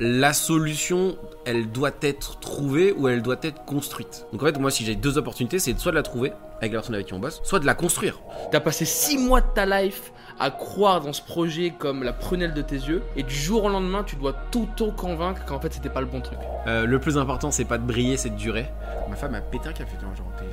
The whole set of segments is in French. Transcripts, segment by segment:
La solution, elle doit être trouvée ou elle doit être construite. Donc en fait, moi, si j'ai deux opportunités, c'est soit de la trouver avec la personne avec qui on bosse, soit de la construire. T'as passé 6 mois de ta life à croire dans ce projet comme la prunelle de tes yeux, et du jour au lendemain, tu dois tout convaincre qu'en fait c'était pas le bon truc. Euh, le plus important, c'est pas de briller, c'est de durer. Ma femme a pété un café, genre, t'es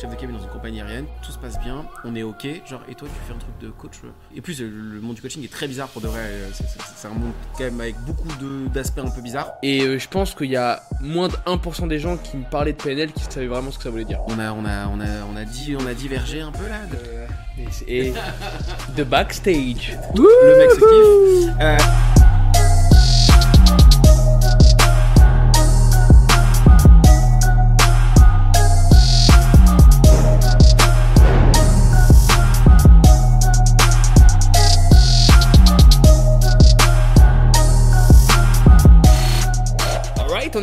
chef de cabine dans une compagnie aérienne, tout se passe bien, on est ok, genre, et toi tu fais un truc de coach. euh. Et plus, le le monde du coaching est très bizarre pour de vrai, euh, c'est- un monde quand même avec beaucoup d'aspects un peu bizarres. Et euh, je pense qu'il y a moins de 1% des gens qui me parlaient de PNL qui savaient vraiment ce que ça voulait dire. On a, on a, on a, on a, dit, on a divergé un peu là. de- Et, de backstage. Le mec se kiffe. Euh,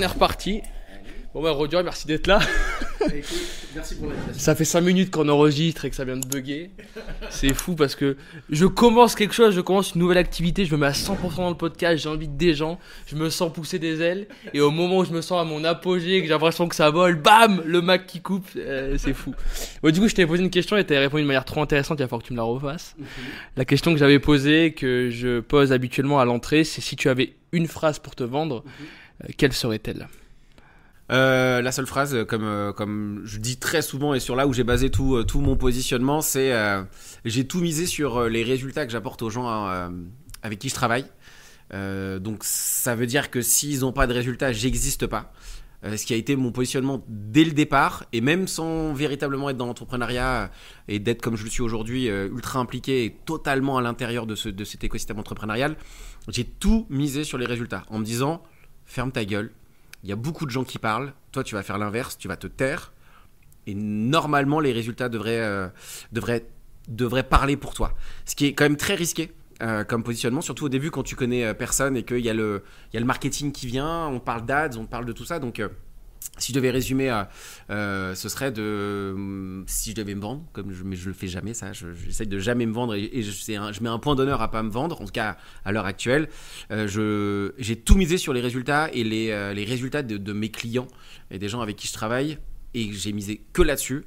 on est reparti. Bon bah Roger, merci d'être là. Merci pour l'invitation. Ça fait 5 minutes qu'on enregistre et que ça vient de bugger. C'est fou parce que je commence quelque chose, je commence une nouvelle activité, je me mets à 100% dans le podcast, j'invite des gens, je me sens pousser des ailes. Et au moment où je me sens à mon apogée, que j'ai l'impression que ça vole, bam, le Mac qui coupe, euh, c'est fou. Bon, du coup, je t'avais posé une question et t'avais répondu de manière trop intéressante, il va falloir que tu me la refasses. La question que j'avais posée, que je pose habituellement à l'entrée, c'est si tu avais une phrase pour te vendre, euh, quelle serait-elle? Euh, la seule phrase, euh, comme, euh, comme je dis très souvent et sur là où j'ai basé tout, euh, tout mon positionnement, c'est euh, j'ai tout misé sur euh, les résultats que j'apporte aux gens euh, avec qui je travaille. Euh, donc ça veut dire que s'ils n'ont pas de résultats, j'existe pas. Euh, ce qui a été mon positionnement dès le départ, et même sans véritablement être dans l'entrepreneuriat euh, et d'être comme je le suis aujourd'hui, euh, ultra impliqué et totalement à l'intérieur de, ce, de cet écosystème entrepreneurial, j'ai tout misé sur les résultats en me disant ferme ta gueule, il y a beaucoup de gens qui parlent. Toi, tu vas faire l'inverse, tu vas te taire. Et normalement, les résultats devraient, euh, parler pour toi. Ce qui est quand même très risqué euh, comme positionnement, surtout au début quand tu connais euh, personne et qu'il y, y a le marketing qui vient, on parle d'ads, on parle de tout ça. Donc, si je devais résumer, euh, euh, ce serait de. hum, Si je devais me vendre, comme je, mais je le fais jamais, ça, je- j'essaye de jamais me vendre et, et je, je mets un point d'honneur à pas me vendre, en tout cas à l'heure actuelle. Euh, je, j'ai tout misé sur les résultats et les, les résultats de, mes clients et des gens avec qui je travaille et j'ai misé que là-dessus.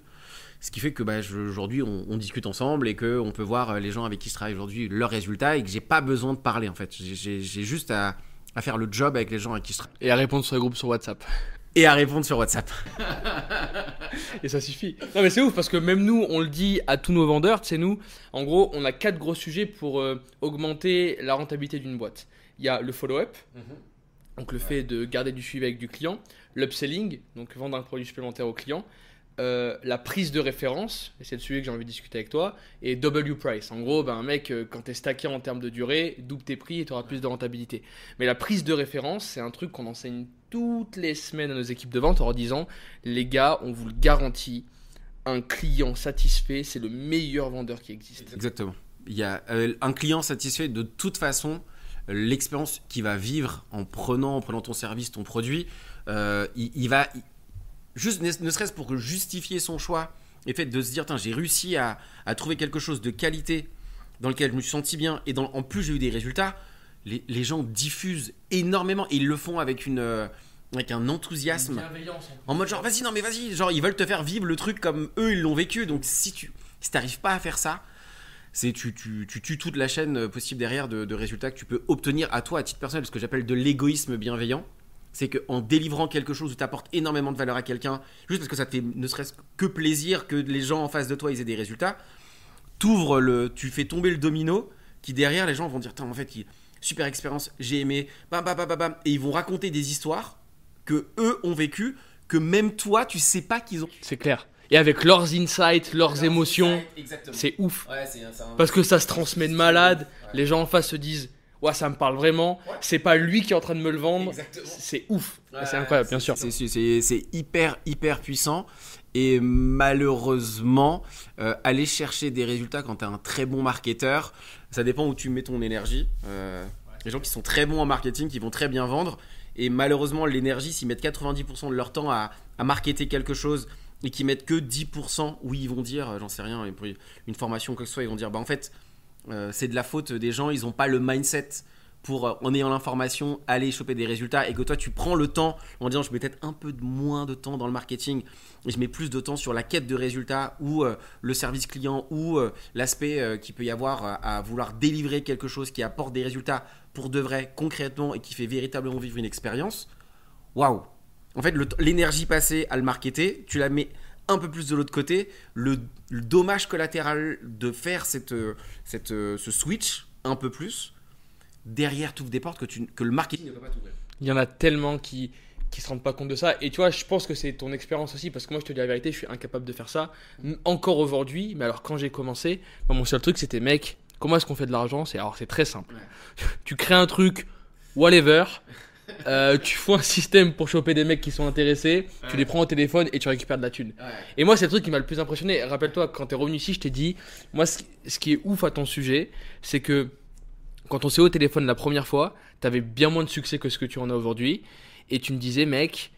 Ce qui fait que bah, je- aujourd'hui on, discute ensemble et que on peut voir les gens avec qui je travaille aujourd'hui leurs résultats et que j'ai pas besoin de parler en fait. J'ai juste à, à faire le job avec les gens avec qui je travaille Et à répondre sur les groupes sur WhatsApp. Et à répondre sur WhatsApp. Et ça suffit. Non mais c'est ouf parce que même nous, on le dit à tous nos vendeurs, tu sais nous, en gros, on a quatre gros sujets pour euh, augmenter la rentabilité d'une boîte. Il y a le follow-up, donc le fait de garder du suivi avec du client, l'upselling, donc vendre un produit supplémentaire au client, euh, la prise de référence, et c'est le sujet que j'ai envie de discuter avec toi, et W price. En gros, ben, un mec, euh, quand t'es stacké en termes de durée, double tes prix et tu auras plus de rentabilité. Mais la prise de référence, c'est un truc qu'on enseigne toutes les semaines à nos équipes de vente en leur disant les gars, on vous le garantit, un client satisfait, c'est le meilleur vendeur qui existe. Exactement. Il y a euh, un client satisfait de toute façon. L'expérience qu'il va vivre en prenant, en prenant ton service, ton produit, il, va juste ne, serait-ce pour justifier son choix et fait de se dire j'ai réussi à, à trouver quelque chose de qualité dans lequel je me suis senti bien et dans, en plus j'ai eu des résultats. Les, les gens diffusent énormément et ils le font avec une euh, avec un enthousiasme. En mode genre vas-y non mais vas-y. Genre ils veulent te faire vivre le truc comme eux ils l'ont vécu. Donc si tu si t'arrives pas à faire ça c'est tu, tu, tu tues toute la chaîne euh, possible derrière de, de résultats que tu peux obtenir à toi à titre personnel ce que j'appelle de l'égoïsme bienveillant c'est qu'en délivrant quelque chose où tu apportes énormément de valeur à quelqu'un juste parce que ça te fait ne serait-ce que plaisir que les gens en face de toi ils aient des résultats t'ouvres le tu fais tomber le domino qui derrière les gens vont dire en fait il- super expérience j'ai aimé bam bam bam bam bam. Et ils vont raconter des histoires que eux ont vécu que même toi tu sais pas qu'ils ont. C'est clair. Et avec leurs insights, leurs émotions, c'est ouf. Ouais, un- Parce que ça se transmet de malade, les gens en face se disent Ouais, ça me parle vraiment, c'est pas lui qui est en train de me le vendre, c'est ouf. Ouais, c'est incroyable, bien sûr. C'est- hyper, hyper puissant. Et malheureusement, euh, aller chercher des résultats quand tu es un très bon marketeur, ça dépend où tu mets ton énergie. Euh, Les gens qui sont très bons en marketing, qui vont très bien vendre. Et malheureusement, l'énergie, s'ils mettent 90% de leur temps à, à marketer quelque chose et qui mettent que 10% où ils vont dire, euh, j'en sais rien, pour une formation, quoi que ce soit, ils vont dire, bah en fait, euh, c'est de la faute des gens, ils n'ont pas le mindset pour, euh, en ayant l'information, aller choper des résultats et que toi tu prends le temps en disant je mets peut-être un peu moins de temps dans le marketing et je mets plus de temps sur la quête de résultats ou euh, le service client ou l'aspect euh, qu'il peut y avoir à vouloir délivrer quelque chose qui apporte des résultats pour de vrai, concrètement et qui fait véritablement vivre une expérience. Waouh! En fait, l'énergie passée à le marketer, tu la mets un peu plus de l'autre côté. Le, le dommage collatéral de faire cette, euh, cette, euh, ce switch un peu plus, derrière, tu ouvres des portes que, tu, que le marketing ne peut pas t'ouvrir. Il y en a tellement qui qui se rendent pas compte de ça. Et tu vois, je pense que c'est ton expérience aussi, parce que moi, je te dis la vérité, je suis incapable de faire ça. Encore aujourd'hui, mais alors quand j'ai commencé, moi, mon seul truc, c'était, mec, comment est-ce qu'on fait de l'argent? C'est alors c'est très simple. tu crées un truc, whatever. euh, tu fous un système pour choper des mecs qui sont intéressés, tu les prends au téléphone et tu récupères de la thune. Et moi, c'est le truc qui m'a le plus impressionné. Rappelle-toi, quand t'es revenu ici, je t'ai dit, moi, ce, qui est ouf à ton sujet, c'est que quand on s'est au téléphone la première fois, t'avais bien moins de succès que ce que tu en as aujourd'hui. Et tu me disais, mec,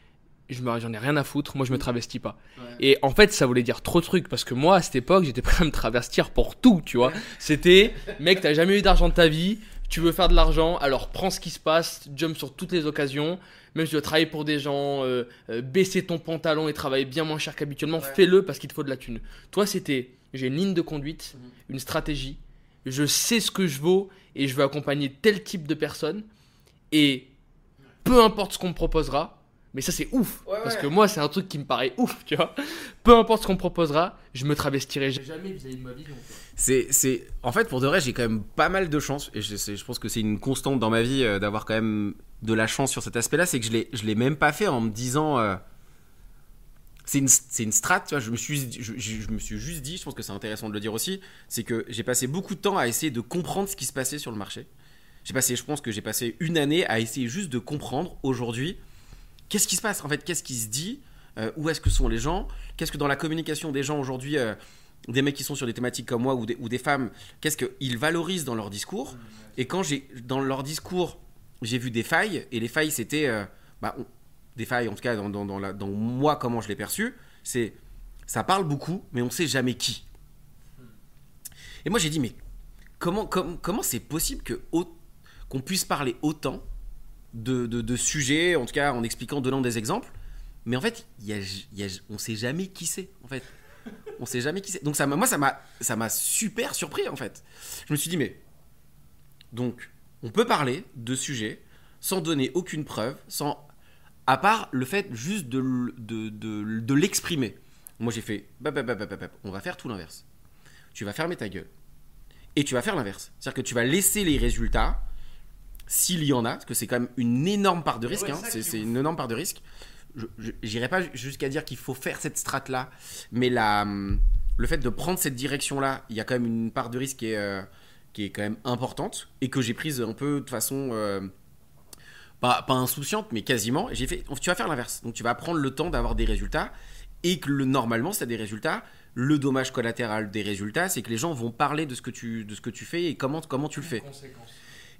je me- j'en ai rien à foutre, moi je me travestis pas. Et en fait, ça voulait dire trop de trucs parce que moi, à cette époque, j'étais prêt à me travestir pour tout, tu vois. C'était, mec, t'as jamais eu d'argent de ta vie, tu veux faire de l'argent, alors prends ce qui se passe, jump sur toutes les occasions. Même si tu dois travailler pour des gens, euh, euh, baisser ton pantalon et travailler bien moins cher qu'habituellement, Ouais. fais-le parce qu'il te faut de la thune. Toi, c'était, j'ai une ligne de conduite, Mhm. une stratégie, je sais ce que je vaux et je veux accompagner tel type de personnes. Et peu importe ce qu'on me proposera, mais ça c'est ouf, Ouais, parce ouais. que moi c'est un truc qui me paraît ouf, tu vois. Peu importe ce qu'on me proposera, je me travestirai jamais vis-à-vis de ma vision. C'est, c'est, en fait, pour de vrai, j'ai quand même pas mal de chance, et je, pense que c'est une constante dans ma vie euh, d'avoir quand même de la chance sur cet aspect-là, c'est que je l'ai, je l'ai même pas fait en me disant. euh, c'est une, c'est une strat, tu vois, je me, suis, je, je- je me suis juste dit, je pense que c'est intéressant de le dire aussi, c'est que j'ai passé beaucoup de temps à essayer de comprendre ce qui se passait sur le marché. J'ai passé, je pense que j'ai passé une année à essayer juste de comprendre aujourd'hui qu'est-ce qui se passe, en fait, qu'est-ce qui se dit, euh, où est-ce que sont les gens, qu'est-ce que dans la communication des gens aujourd'hui, euh, des mecs qui sont sur des thématiques comme moi ou des, femmes, qu'est-ce qu'ils valorisent dans leur discours? Et quand j'ai dans leur discours, j'ai vu des failles, et les failles, c'était. euh, bah, des failles, en tout cas, dans, moi, comment je l'ai perçu, c'est. Ça parle beaucoup, mais on sait jamais qui. Et moi, j'ai dit, mais comment comment c'est possible que qu'on puisse parler autant de, de, de sujets, en tout cas en expliquant, donnant des exemples, mais en fait, y y a- on sait jamais qui c'est, en fait. On sait jamais qui c'est. Donc ça, moi, ça m'a, super surpris, en fait. Je me suis dit, mais donc, on peut parler de sujets sans donner aucune preuve, sans à part le fait juste de, de, de, l'exprimer. Moi, j'ai fait, bap, bap, bap, on va faire tout l'inverse. Tu vas fermer ta gueule. Et tu vas faire l'inverse. C'est-à-dire que tu vas laisser les résultats, s'il y en a, parce que c'est quand même une énorme part de risque. Ouais, hein, c'est, une énorme part de risque. J'irai pas jusqu'à dire qu'il faut faire cette strate-là, mais la, hum, le fait de prendre cette direction-là, il y a quand même une part de risque qui est, euh, qui est quand même importante et que j'ai prise un peu de façon euh, pas, pas insouciante, mais quasiment. J'ai fait, tu vas faire l'inverse. Donc tu vas prendre le temps d'avoir des résultats et que le, normalement, si tu as des résultats, le dommage collatéral des résultats, c'est que les gens vont parler de ce que tu, de ce que tu fais et comment, comment tu le fais.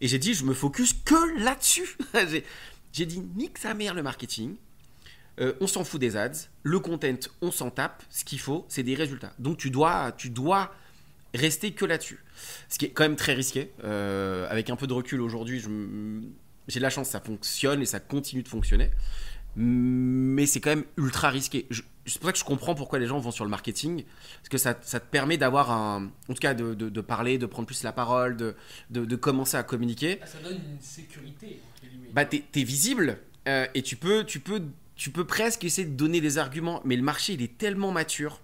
Et j'ai dit, je me focus que là-dessus. j'ai, dit, nique sa mère le marketing. Euh, on s'en fout des ads. Le content, on s'en tape. Ce qu'il faut, c'est des résultats. Donc tu dois, tu dois rester que là-dessus. Ce qui est quand même très risqué. Euh, avec un peu de recul aujourd'hui, j'ai la chance, ça fonctionne et ça continue de fonctionner. Mais c'est quand même ultra risqué. C'est pour ça que je comprends pourquoi les gens vont sur le marketing. Parce que ça, ça te permet d'avoir un. En tout cas, de, de- de parler, de prendre plus la parole, de, de, commencer à communiquer. Ça donne une sécurité. Bah, t'es es visible euh, et tu peux, tu, peux, tu peux presque essayer de donner des arguments. Mais le marché, il est tellement mature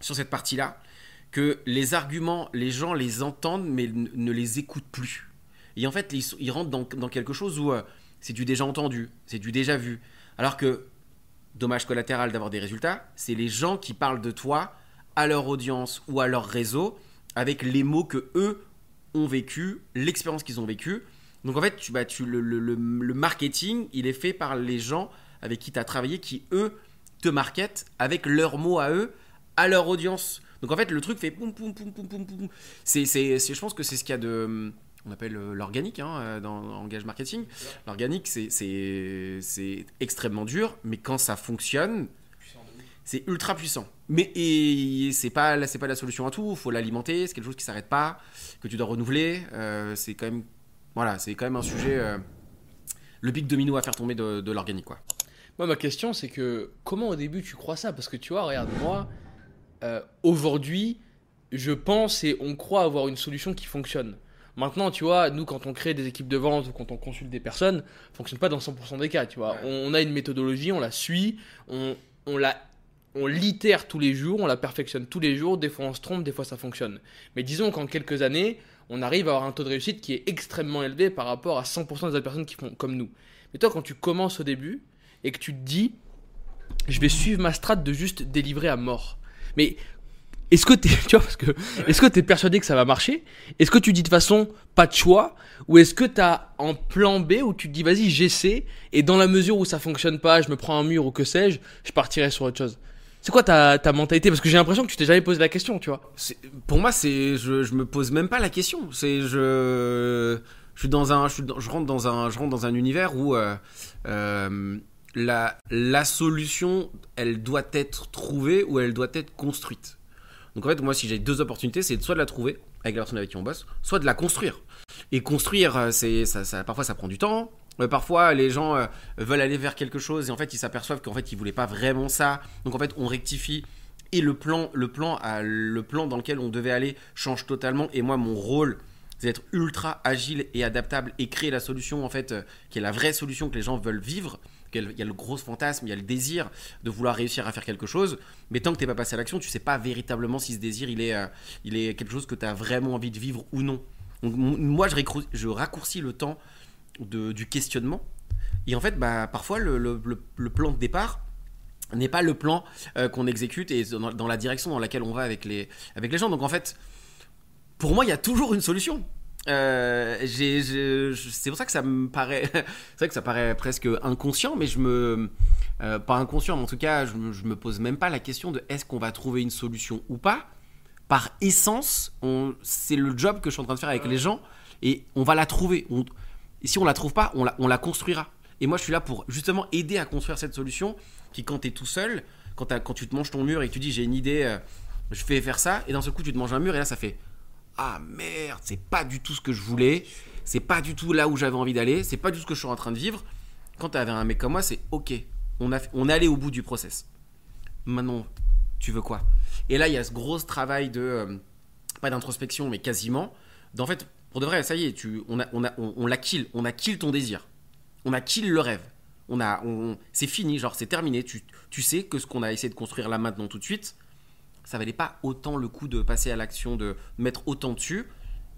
sur cette partie-là que les arguments, les gens les entendent mais ne, les écoutent plus. Et en fait, ils, rentrent dans, dans quelque chose où euh, c'est du déjà entendu, c'est du déjà vu. Alors que, dommage collatéral d'avoir des résultats, c'est les gens qui parlent de toi à leur audience ou à leur réseau avec les mots que eux ont vécu, l'expérience qu'ils ont vécue. Donc en fait, tu, bah, tu, le, marketing, il est fait par les gens avec qui tu as travaillé, qui eux te marketent avec leurs mots à eux, à leur audience. Donc en fait, le truc fait poum poum je pense que c'est ce qu'il y a de. On appelle euh, l'organique hein, euh, dans en engage marketing. L'organique, c'est, extrêmement dur, mais quand ça fonctionne, c'est ultra puissant. Mais c'est pas c'est pas la solution à tout. Il faut l'alimenter. C'est quelque chose qui s'arrête pas, que tu dois renouveler. Euh, c'est quand même Voilà, c'est quand même un sujet. le big domino à faire tomber de, l'organique, quoi. Moi, ma question, c'est que comment au début tu crois ça? Parce que tu vois, regarde, moi, aujourd'hui, je pense et on croit avoir une solution qui fonctionne. Maintenant, tu vois, nous, quand on crée des équipes de vente ou quand on consulte des personnes, ça fonctionne pas dans 100% des cas, tu vois. On a une méthodologie, on la suit, on, on la on l'itère tous les jours, on la perfectionne tous les jours, des fois on se trompe, des fois ça fonctionne. Mais disons qu'en quelques années, on arrive à avoir un taux de réussite qui est extrêmement élevé par rapport à 100% des autres personnes qui font comme nous. Mais toi, quand tu commences au début et que tu te dis, je vais suivre ma strate de juste délivrer à mort. Mais est-ce que tu tu vois, parce que, est-ce que tu es persuadé que ça va marcher? Est-ce que tu dis de façon pas de choix? Ou est-ce que tu as un plan B où tu te dis, vas-y, j'essaie, et dans la mesure où ça fonctionne pas, je me prends un mur ou que sais-je, je partirai sur autre chose? C'est quoi ta, ta mentalité? Parce que j'ai l'impression que tu t'es jamais posé la question, tu vois. Pour moi, c'est, je, je me pose même pas la question. C'est, je, je suis dans un, je, suis dans- je rentre dans un, je rentre dans un univers où euh, euh, la, la solution, elle doit être trouvée ou elle doit être construite. Donc en fait, moi, si j'ai deux opportunités, c'est soit de la trouver avec la personne avec qui on bosse, soit de la construire. Et construire, euh, c'est, ça, parfois, ça prend du temps. Euh, Parfois, les gens euh, veulent aller vers quelque chose et en fait, ils s'aperçoivent qu'en fait, ils voulaient pas vraiment ça. Donc en fait, on rectifie et le plan, le plan, le plan dans lequel on devait aller change totalement. Et moi, mon rôle, c'est d'être ultra agile et adaptable et créer la solution en fait, qui est la vraie solution que les gens veulent vivre. Il y a le- gros fantasme, il y a le désir de vouloir réussir à faire quelque chose, mais tant que t'es pas passé à l'action, tu sais pas véritablement si ce désir il est, euh, il est quelque chose que tu as vraiment envie de vivre ou non. Moi, je, raccourcis le temps du questionnement. Et en fait, bah, parfois, le plan de départ n'est pas le plan euh, qu'on exécute et dans, dans la direction dans laquelle on va avec les, avec les gens. Donc en fait, pour moi, il y a toujours une solution. Euh, c'est pour ça que ça me paraît, c'est vrai que ça paraît presque inconscient, mais je me, euh, pas inconscient, mais en tout cas, je, me- je me pose même pas la question de est-ce qu'on va trouver une solution ou pas. Par essence, c'est le job que je suis en train de faire avec les gens et on va la trouver. On- et si on la trouve pas, on la, on la construira. Et moi, je suis là pour justement aider à construire cette solution qui, quand tu es tout seul, quand, tu te manges ton mur et que tu dis j'ai une idée, euh, je fais faire ça, et d'un seul coup, tu te manges un mur et là, ça fait ah merde, c'est pas du tout ce que je voulais, c'est pas du tout là où j'avais envie d'aller, c'est pas du tout ce que je suis en train de vivre. Quand tu avais un mec comme moi, c'est ok, on, a, on allé au bout du process. Maintenant, tu veux quoi? Et là, il y a ce gros travail de, euh, pas d'introspection, mais quasiment, d'en fait, pour de vrai, ça y est, tu, on, a, on, a, on, on l'a kill, on a kill ton désir, on a kill le rêve. On a, on, c'est fini, genre c'est terminé. Tu, tu sais que ce qu'on a essayé de construire là maintenant tout de suite, ça valait pas autant le coup de passer à l'action, de mettre autant dessus.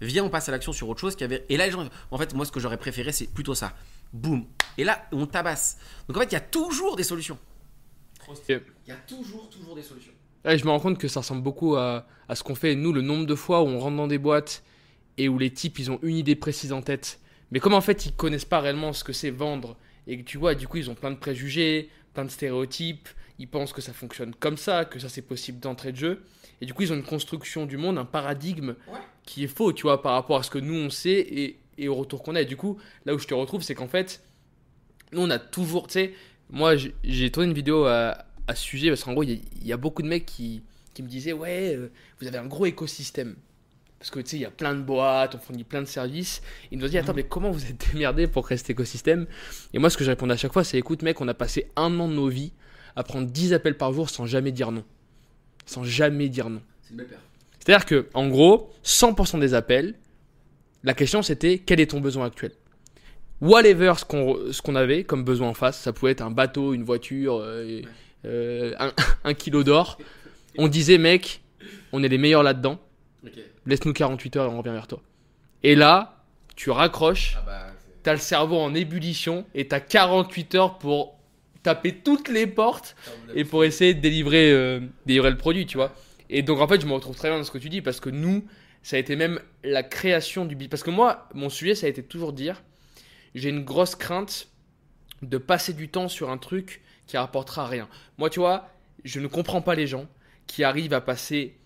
Viens, on passe à l'action sur autre chose qui avait. Et là, les gens, en fait, moi, ce que j'aurais préféré, c'est plutôt ça. Boum. Et là, on tabasse. Donc en fait, il y a toujours des solutions. Il y a toujours, toujours des solutions. Ouais, je me rends compte que ça ressemble beaucoup à, à ce qu'on fait. Nous, le nombre de fois où on rentre dans des boîtes et où les types, ils ont une idée précise en tête. Mais comme en fait, ils connaissent pas réellement ce que c'est vendre. Et que tu vois, du coup, ils ont plein de préjugés, plein de stéréotypes. Ils pensent que ça fonctionne comme ça, que ça c'est possible d'entrée de jeu. Et du coup, ils ont une construction du monde, un paradigme Ouais. qui est faux, tu vois, par rapport à ce que nous on sait et, et au retour qu'on a. Et du coup, là où je te retrouve, c'est qu'en fait, nous on a toujours, tu sais, moi j'ai- tourné une vidéo à, à ce sujet parce qu'en gros, il y, a- il y a beaucoup de mecs qui, qui me disaient, ouais, euh, vous avez un gros écosystème. Parce que tu sais, il y a plein de boîtes, on fournit plein de services. Ils nous ont dit, attends, mais comment vous êtes démerdés pour créer cet écosystème? Et moi, ce que je répondais à chaque fois, c'est écoute, mec, on a passé un an de nos vies à prendre 10 appels par jour sans jamais dire non. Sans jamais dire non. C'est une belle paire. C'est-à-dire que, en gros, 100% des appels, la question c'était quel est ton besoin actuel? Whatever ce qu'on ce qu'on avait comme besoin en face, ça pouvait être un bateau, une voiture, euh, euh, un, un kilo d'or. On disait, mec, on est les meilleurs là-dedans, Ok. laisse-nous 48 heures et on revient vers toi. Et là, tu raccroches, Ah bah. t'as le cerveau en ébullition et t'as 48 heures pour taper toutes les portes et pour essayer de délivrer, euh, délivrer le produit, tu vois. Et donc en fait, je me retrouve très bien dans ce que tu dis parce que nous, ça a été même la création du business. Parce que moi, mon sujet, ça a été toujours dire, j'ai une grosse crainte de passer du temps sur un truc qui rapportera rien. Moi, tu vois, je ne comprends pas les gens qui arrivent à passer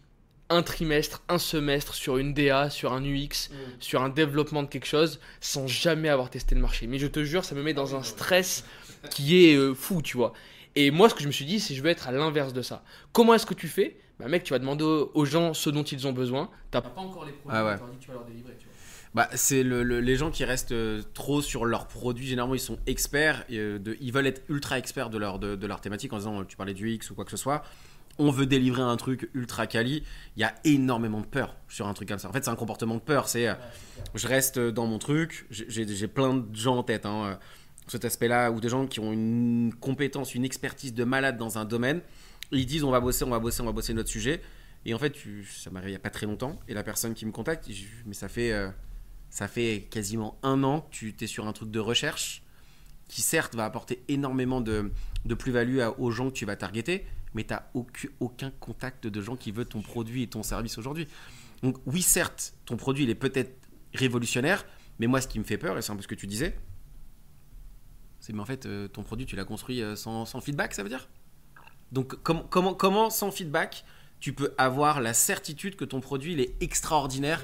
un trimestre, un semestre sur une DA, sur un UX, sur un développement de quelque chose sans jamais avoir testé le marché. Mais je te jure, ça me met dans un stress qui est euh, fou, tu vois. Et moi, ce que je me suis dit, c'est je veux être à l'inverse de ça. Comment est-ce que tu fais? Bah, mec, tu vas demander aux gens ce dont ils ont besoin. T'as pas encore les produits, Ah ouais. que tu vas leur délivrer, tu vois. Bah, c'est le- le- les gens qui restent euh, trop sur leurs produits. Généralement, ils sont experts. euh, de- ils veulent être ultra experts de leur, de, de leur thématique en disant tu parlais du X ou quoi que ce soit. On veut délivrer un truc ultra quali. Il y a énormément de peur sur un truc comme ça. En fait, c'est un comportement de peur. C'est euh, je reste dans mon truc. J'ai- plein de gens en tête. Hein, euh, cet aspect-là, ou des gens qui ont une compétence, une expertise de malade dans un domaine. Ils disent on va bosser, on va bosser, on va bosser notre sujet. Et en fait, ça m'arrive il n'y a pas très longtemps. Et la personne qui me contacte, mais ça fait, euh, ça fait quasiment un an que tu es sur un truc de recherche qui, certes, va apporter énormément de, de plus-value aux gens que tu vas targeter, mais tu n'as aucun, aucun contact de gens qui veulent ton produit et ton service aujourd'hui. Donc, oui, certes, ton produit, il est peut-être révolutionnaire, mais moi, ce qui me fait peur, et c'est un peu ce que tu disais, c'est mais en fait, euh, ton produit, tu l'as construit euh, sans, sans feedback, ça veut dire? Donc, com- comment, comment, sans feedback, tu peux avoir la certitude que ton produit, il est extraordinaire?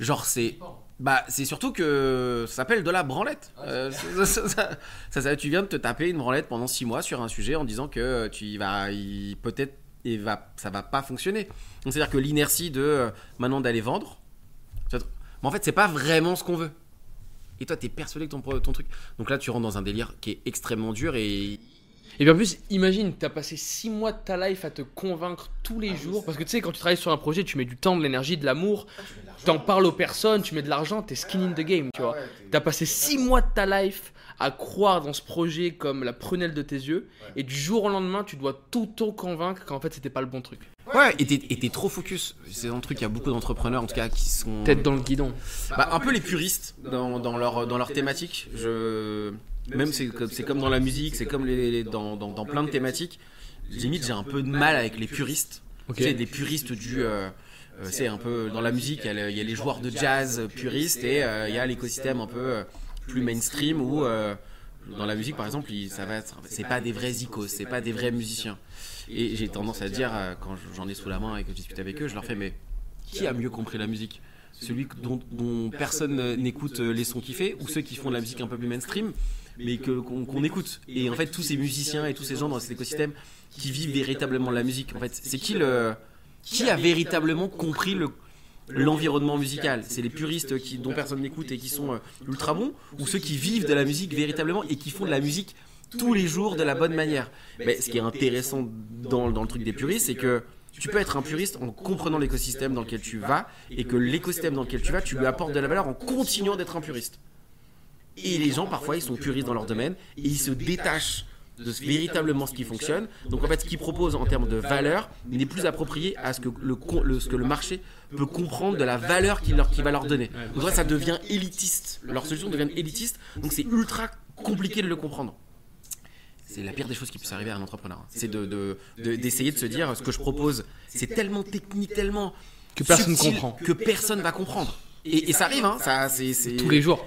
Genre, c'est. Bah, c'est surtout que ça s'appelle de la branlette. Euh, ça, ça- tu viens de te taper une branlette pendant 6 mois sur un sujet en disant que tu y vas, peut-être, il va, ça va pas fonctionner. Donc, c'est-à-dire que l'inertie de euh, maintenant d'aller vendre, mais en fait, c'est pas vraiment ce qu'on veut. Et toi, t'es persuadé que ton, truc. Donc là, tu rentres dans un délire qui est extrêmement dur et. Et puis en plus, imagine, t'as passé 6 mois de ta life à te convaincre tous les jours. Parce que tu sais, quand tu travailles sur un projet, tu mets du temps, de l'énergie, de l'amour. T'en parles aux personnes, tu mets de l'argent, t'es skin in the game, tu vois. T'as passé 6 mois de ta life à croire dans ce projet comme la prunelle de tes yeux. Et du jour au lendemain, tu dois t'auto-convaincre qu'en fait, c'était pas le bon truc. Ouais, et t'es trop focus. C'est un truc, il y a beaucoup d'entrepreneurs en tout cas qui sont. Tête dans le guidon. Bah, un peu les puristes dans, dans leur, dans leur thématique. Je... Même c'est comme, c'est comme dans la musique, c'est comme les, les- dans, dans, dans plein de thématiques. Limite, j'ai un peu de mal avec les puristes. Ok. Tu sais, des puristes du. euh, euh, c'est un peu dans la musique, il y, a y les joueurs de jazz puristes et euh, il y a l'écosystème un peu euh, plus mainstream où euh, dans la musique par exemple, ça va être, c'est pas des vrais icos, c'est pas des vrais musiciens. Et j'ai tendance à dire euh, quand j'en ai sous la main et que je discute avec eux, je leur fais mais qui a mieux compris la musique? Celui dont, dont personne euh, n'écoute euh, les sons qu'il fait ou ceux qui font de la musique un peu plus mainstream mais que qu'on qu'on écoute. Et en fait tous ces musiciens et tous ces gens dans cet écosystème qui vivent véritablement la musique en fait c'est qui le qui a véritablement compris le l'environnement musical. c'est les puristes qui dont personne n'écoute et qui sont euh, ultra bons ou ceux qui vivent de la musique véritablement et qui font de la musique tous les jours de la bonne manière. mais ce qui est intéressant dans, dans le truc des puristes c'est que tu peux être un puriste en comprenant l'écosystème dans lequel tu vas et que l'écosystème dans lequel tu vas tu lui apportes de la valeur en continuant d'être un puriste. Et les gens, parfois, ils sont puristes dans leur domaine et ils se détachent de véritablement ce qui fonctionne. Donc, en fait, ce qu'ils proposent en termes de valeur n'est plus approprié à ce que le, ce que le marché peut comprendre de la valeur qu'il leur, qu'il va leur donner. Donc, là, ça devient élitiste. Leur solution devient élitiste. Donc, c'est ultra compliqué de le comprendre. C'est la pire des choses qui puisse arriver à un entrepreneur. hein. C'est de- de- de- d'essayer de, se dire ce que je propose, c'est tellement technique, tellement Que personne subtil comprend. que personne va comprendre. Et, et ça arrive, hein, ça, c'est, Tous les jours.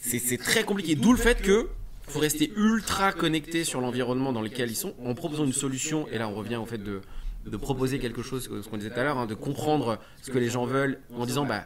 c'est très compliqué. D'où le fait que faut rester ultra connecté sur l'environnement dans lequel ils sont en proposant une solution. Et là, on revient au fait de, proposer quelque chose, ce qu'on disait tout à l'heure, hein, de comprendre ce que les gens veulent en disant bah.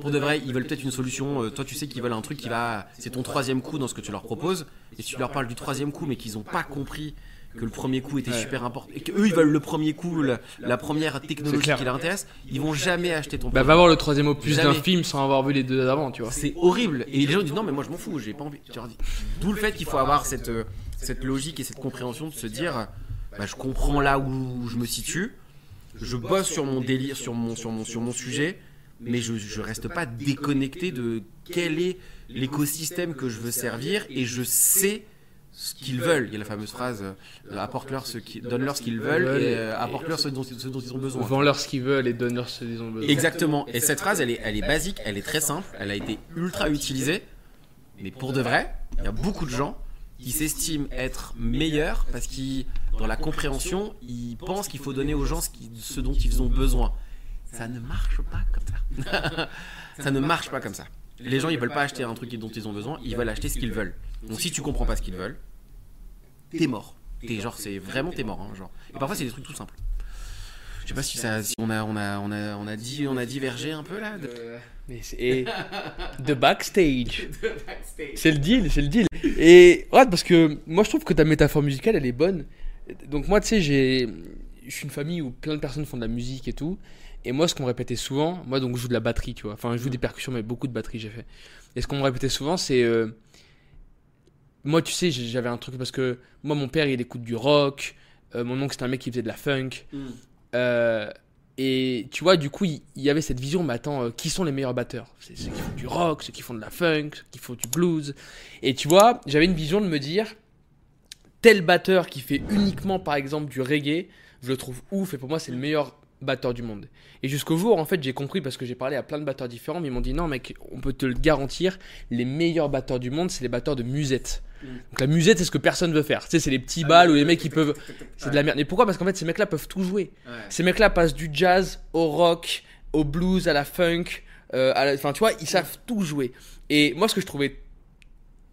Pour de vrai, ils veulent peut-être une solution. euh, toi, tu sais qu'ils veulent un truc qui va. C'est ton troisième coup dans ce que tu leur proposes. Et si tu leur parles du troisième coup, mais qu'ils n'ont pas compris que le premier coup était super important et qu'eux ils veulent le premier coup, la, la première technologie qui leur intéresse, ils vont jamais acheter ton Bah, produit. va voir le troisième opus d'un film sans avoir vu les deux d'avant, tu vois. C'est horrible. Et les gens disent non, mais moi je m'en fous, j'ai pas envie. Tu leur dis. D'où le fait qu'il faut avoir cette, euh, cette logique et cette compréhension de se dire bah, je comprends là où je me situe, je bosse sur mon délire, sur mon, sur mon, sur mon sujet, mais je, je reste pas déconnecté de quel est l'écosystème que je veux servir et je sais ce qu'ils veulent. Il y a la fameuse phrase euh, apporte-leur ce qui, donne-leur ce qu'ils veulent et euh, apporte-leur ce dont, ce dont ils ont besoin. Vends-leur ce qu'ils veulent et donne-leur ce qu'ils ont besoin. Exactement. Et cette phrase, elle est, elle est basique, elle est très simple, elle a été ultra utilisée. Mais pour de vrai, il y a beaucoup de gens qui s'estiment être meilleurs parce qu'ils, dans la compréhension, ils pensent qu'il faut donner aux gens ce, qui- ce dont ils ont besoin. Ça ne marche pas comme ça. ça ne marche pas comme ça. Les gens, ils veulent pas acheter un truc dont ils ont besoin, ils veulent acheter ce qu'ils veulent. Donc si tu comprends pas ce qu'ils veulent, t'es mort. T'es genre, c'est vraiment t'es mort. hein, genre. Et parfois, c'est des trucs tout simples. Je sais pas si ça, si on a, on a, on a, on a dit, on a divergé un peu là. de- Mais c'est- et The Backstage. C'est le deal, c'est le deal. Et ouais, parce que moi je trouve que ta métaphore musicale elle est bonne. Donc moi tu sais, j'ai je suis une famille où plein de personnes font de la musique et tout Et moi, ce qu'on me répétait souvent, moi donc je joue de la batterie, tu vois. Enfin, je joue des percussions, mais beaucoup de batterie j'ai fait. Et ce qu'on me répétait souvent, c'est. euh, moi, tu sais, j'avais un truc parce que moi, mon père, il écoute du rock. euh, mon oncle, c'était un mec qui faisait de la funk. Euh, et tu vois, du coup, il il y avait cette vision, mais attends, euh, qui sont les meilleurs batteurs? C'est ceux qui font du rock, ceux qui font de la funk, ceux qui font du blues. Et tu vois, j'avais une vision de me dire, tel batteur qui fait uniquement, par exemple, du reggae, je le trouve ouf, et pour moi, c'est le meilleur batteur du monde. Et jusqu'au jour, en fait, j'ai compris, parce que j'ai parlé à plein de batteurs différents, mais ils m'ont dit, non, mec, on peut te le garantir, les meilleurs batteurs du monde, c'est les batteurs de musette. Donc la musette, c'est ce que personne veut faire. Tu sais, c'est les petits balles où les mecs, ils peuvent... C'est de la merde. Mais pourquoi? Parce qu'en fait, ces mecs-là peuvent tout jouer. Ces mecs-là passent du jazz au rock, au blues, à la funk. euh, à la- Enfin, tu vois, ils savent tout jouer. Et moi, ce que je trouvais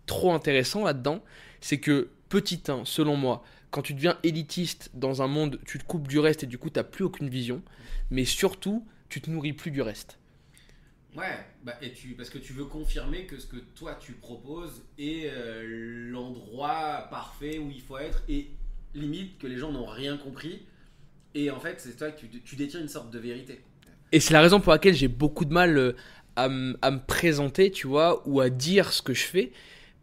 trop intéressant là-dedans, c'est que, petit 1, selon moi, quand tu deviens élitiste dans un monde, tu te coupes du reste et du coup, tu plus aucune vision. Mais surtout, tu te nourris plus du reste. Ouais, bah, et tu, parce que tu veux confirmer que ce que toi tu proposes est euh, l'endroit parfait où il faut être et limite que les gens n'ont rien compris. Et en fait, c'est toi que tu, détiens une sorte de vérité. Et c'est la raison pour laquelle j'ai beaucoup de mal euh, à me présenter, tu vois, ou à dire ce que je fais.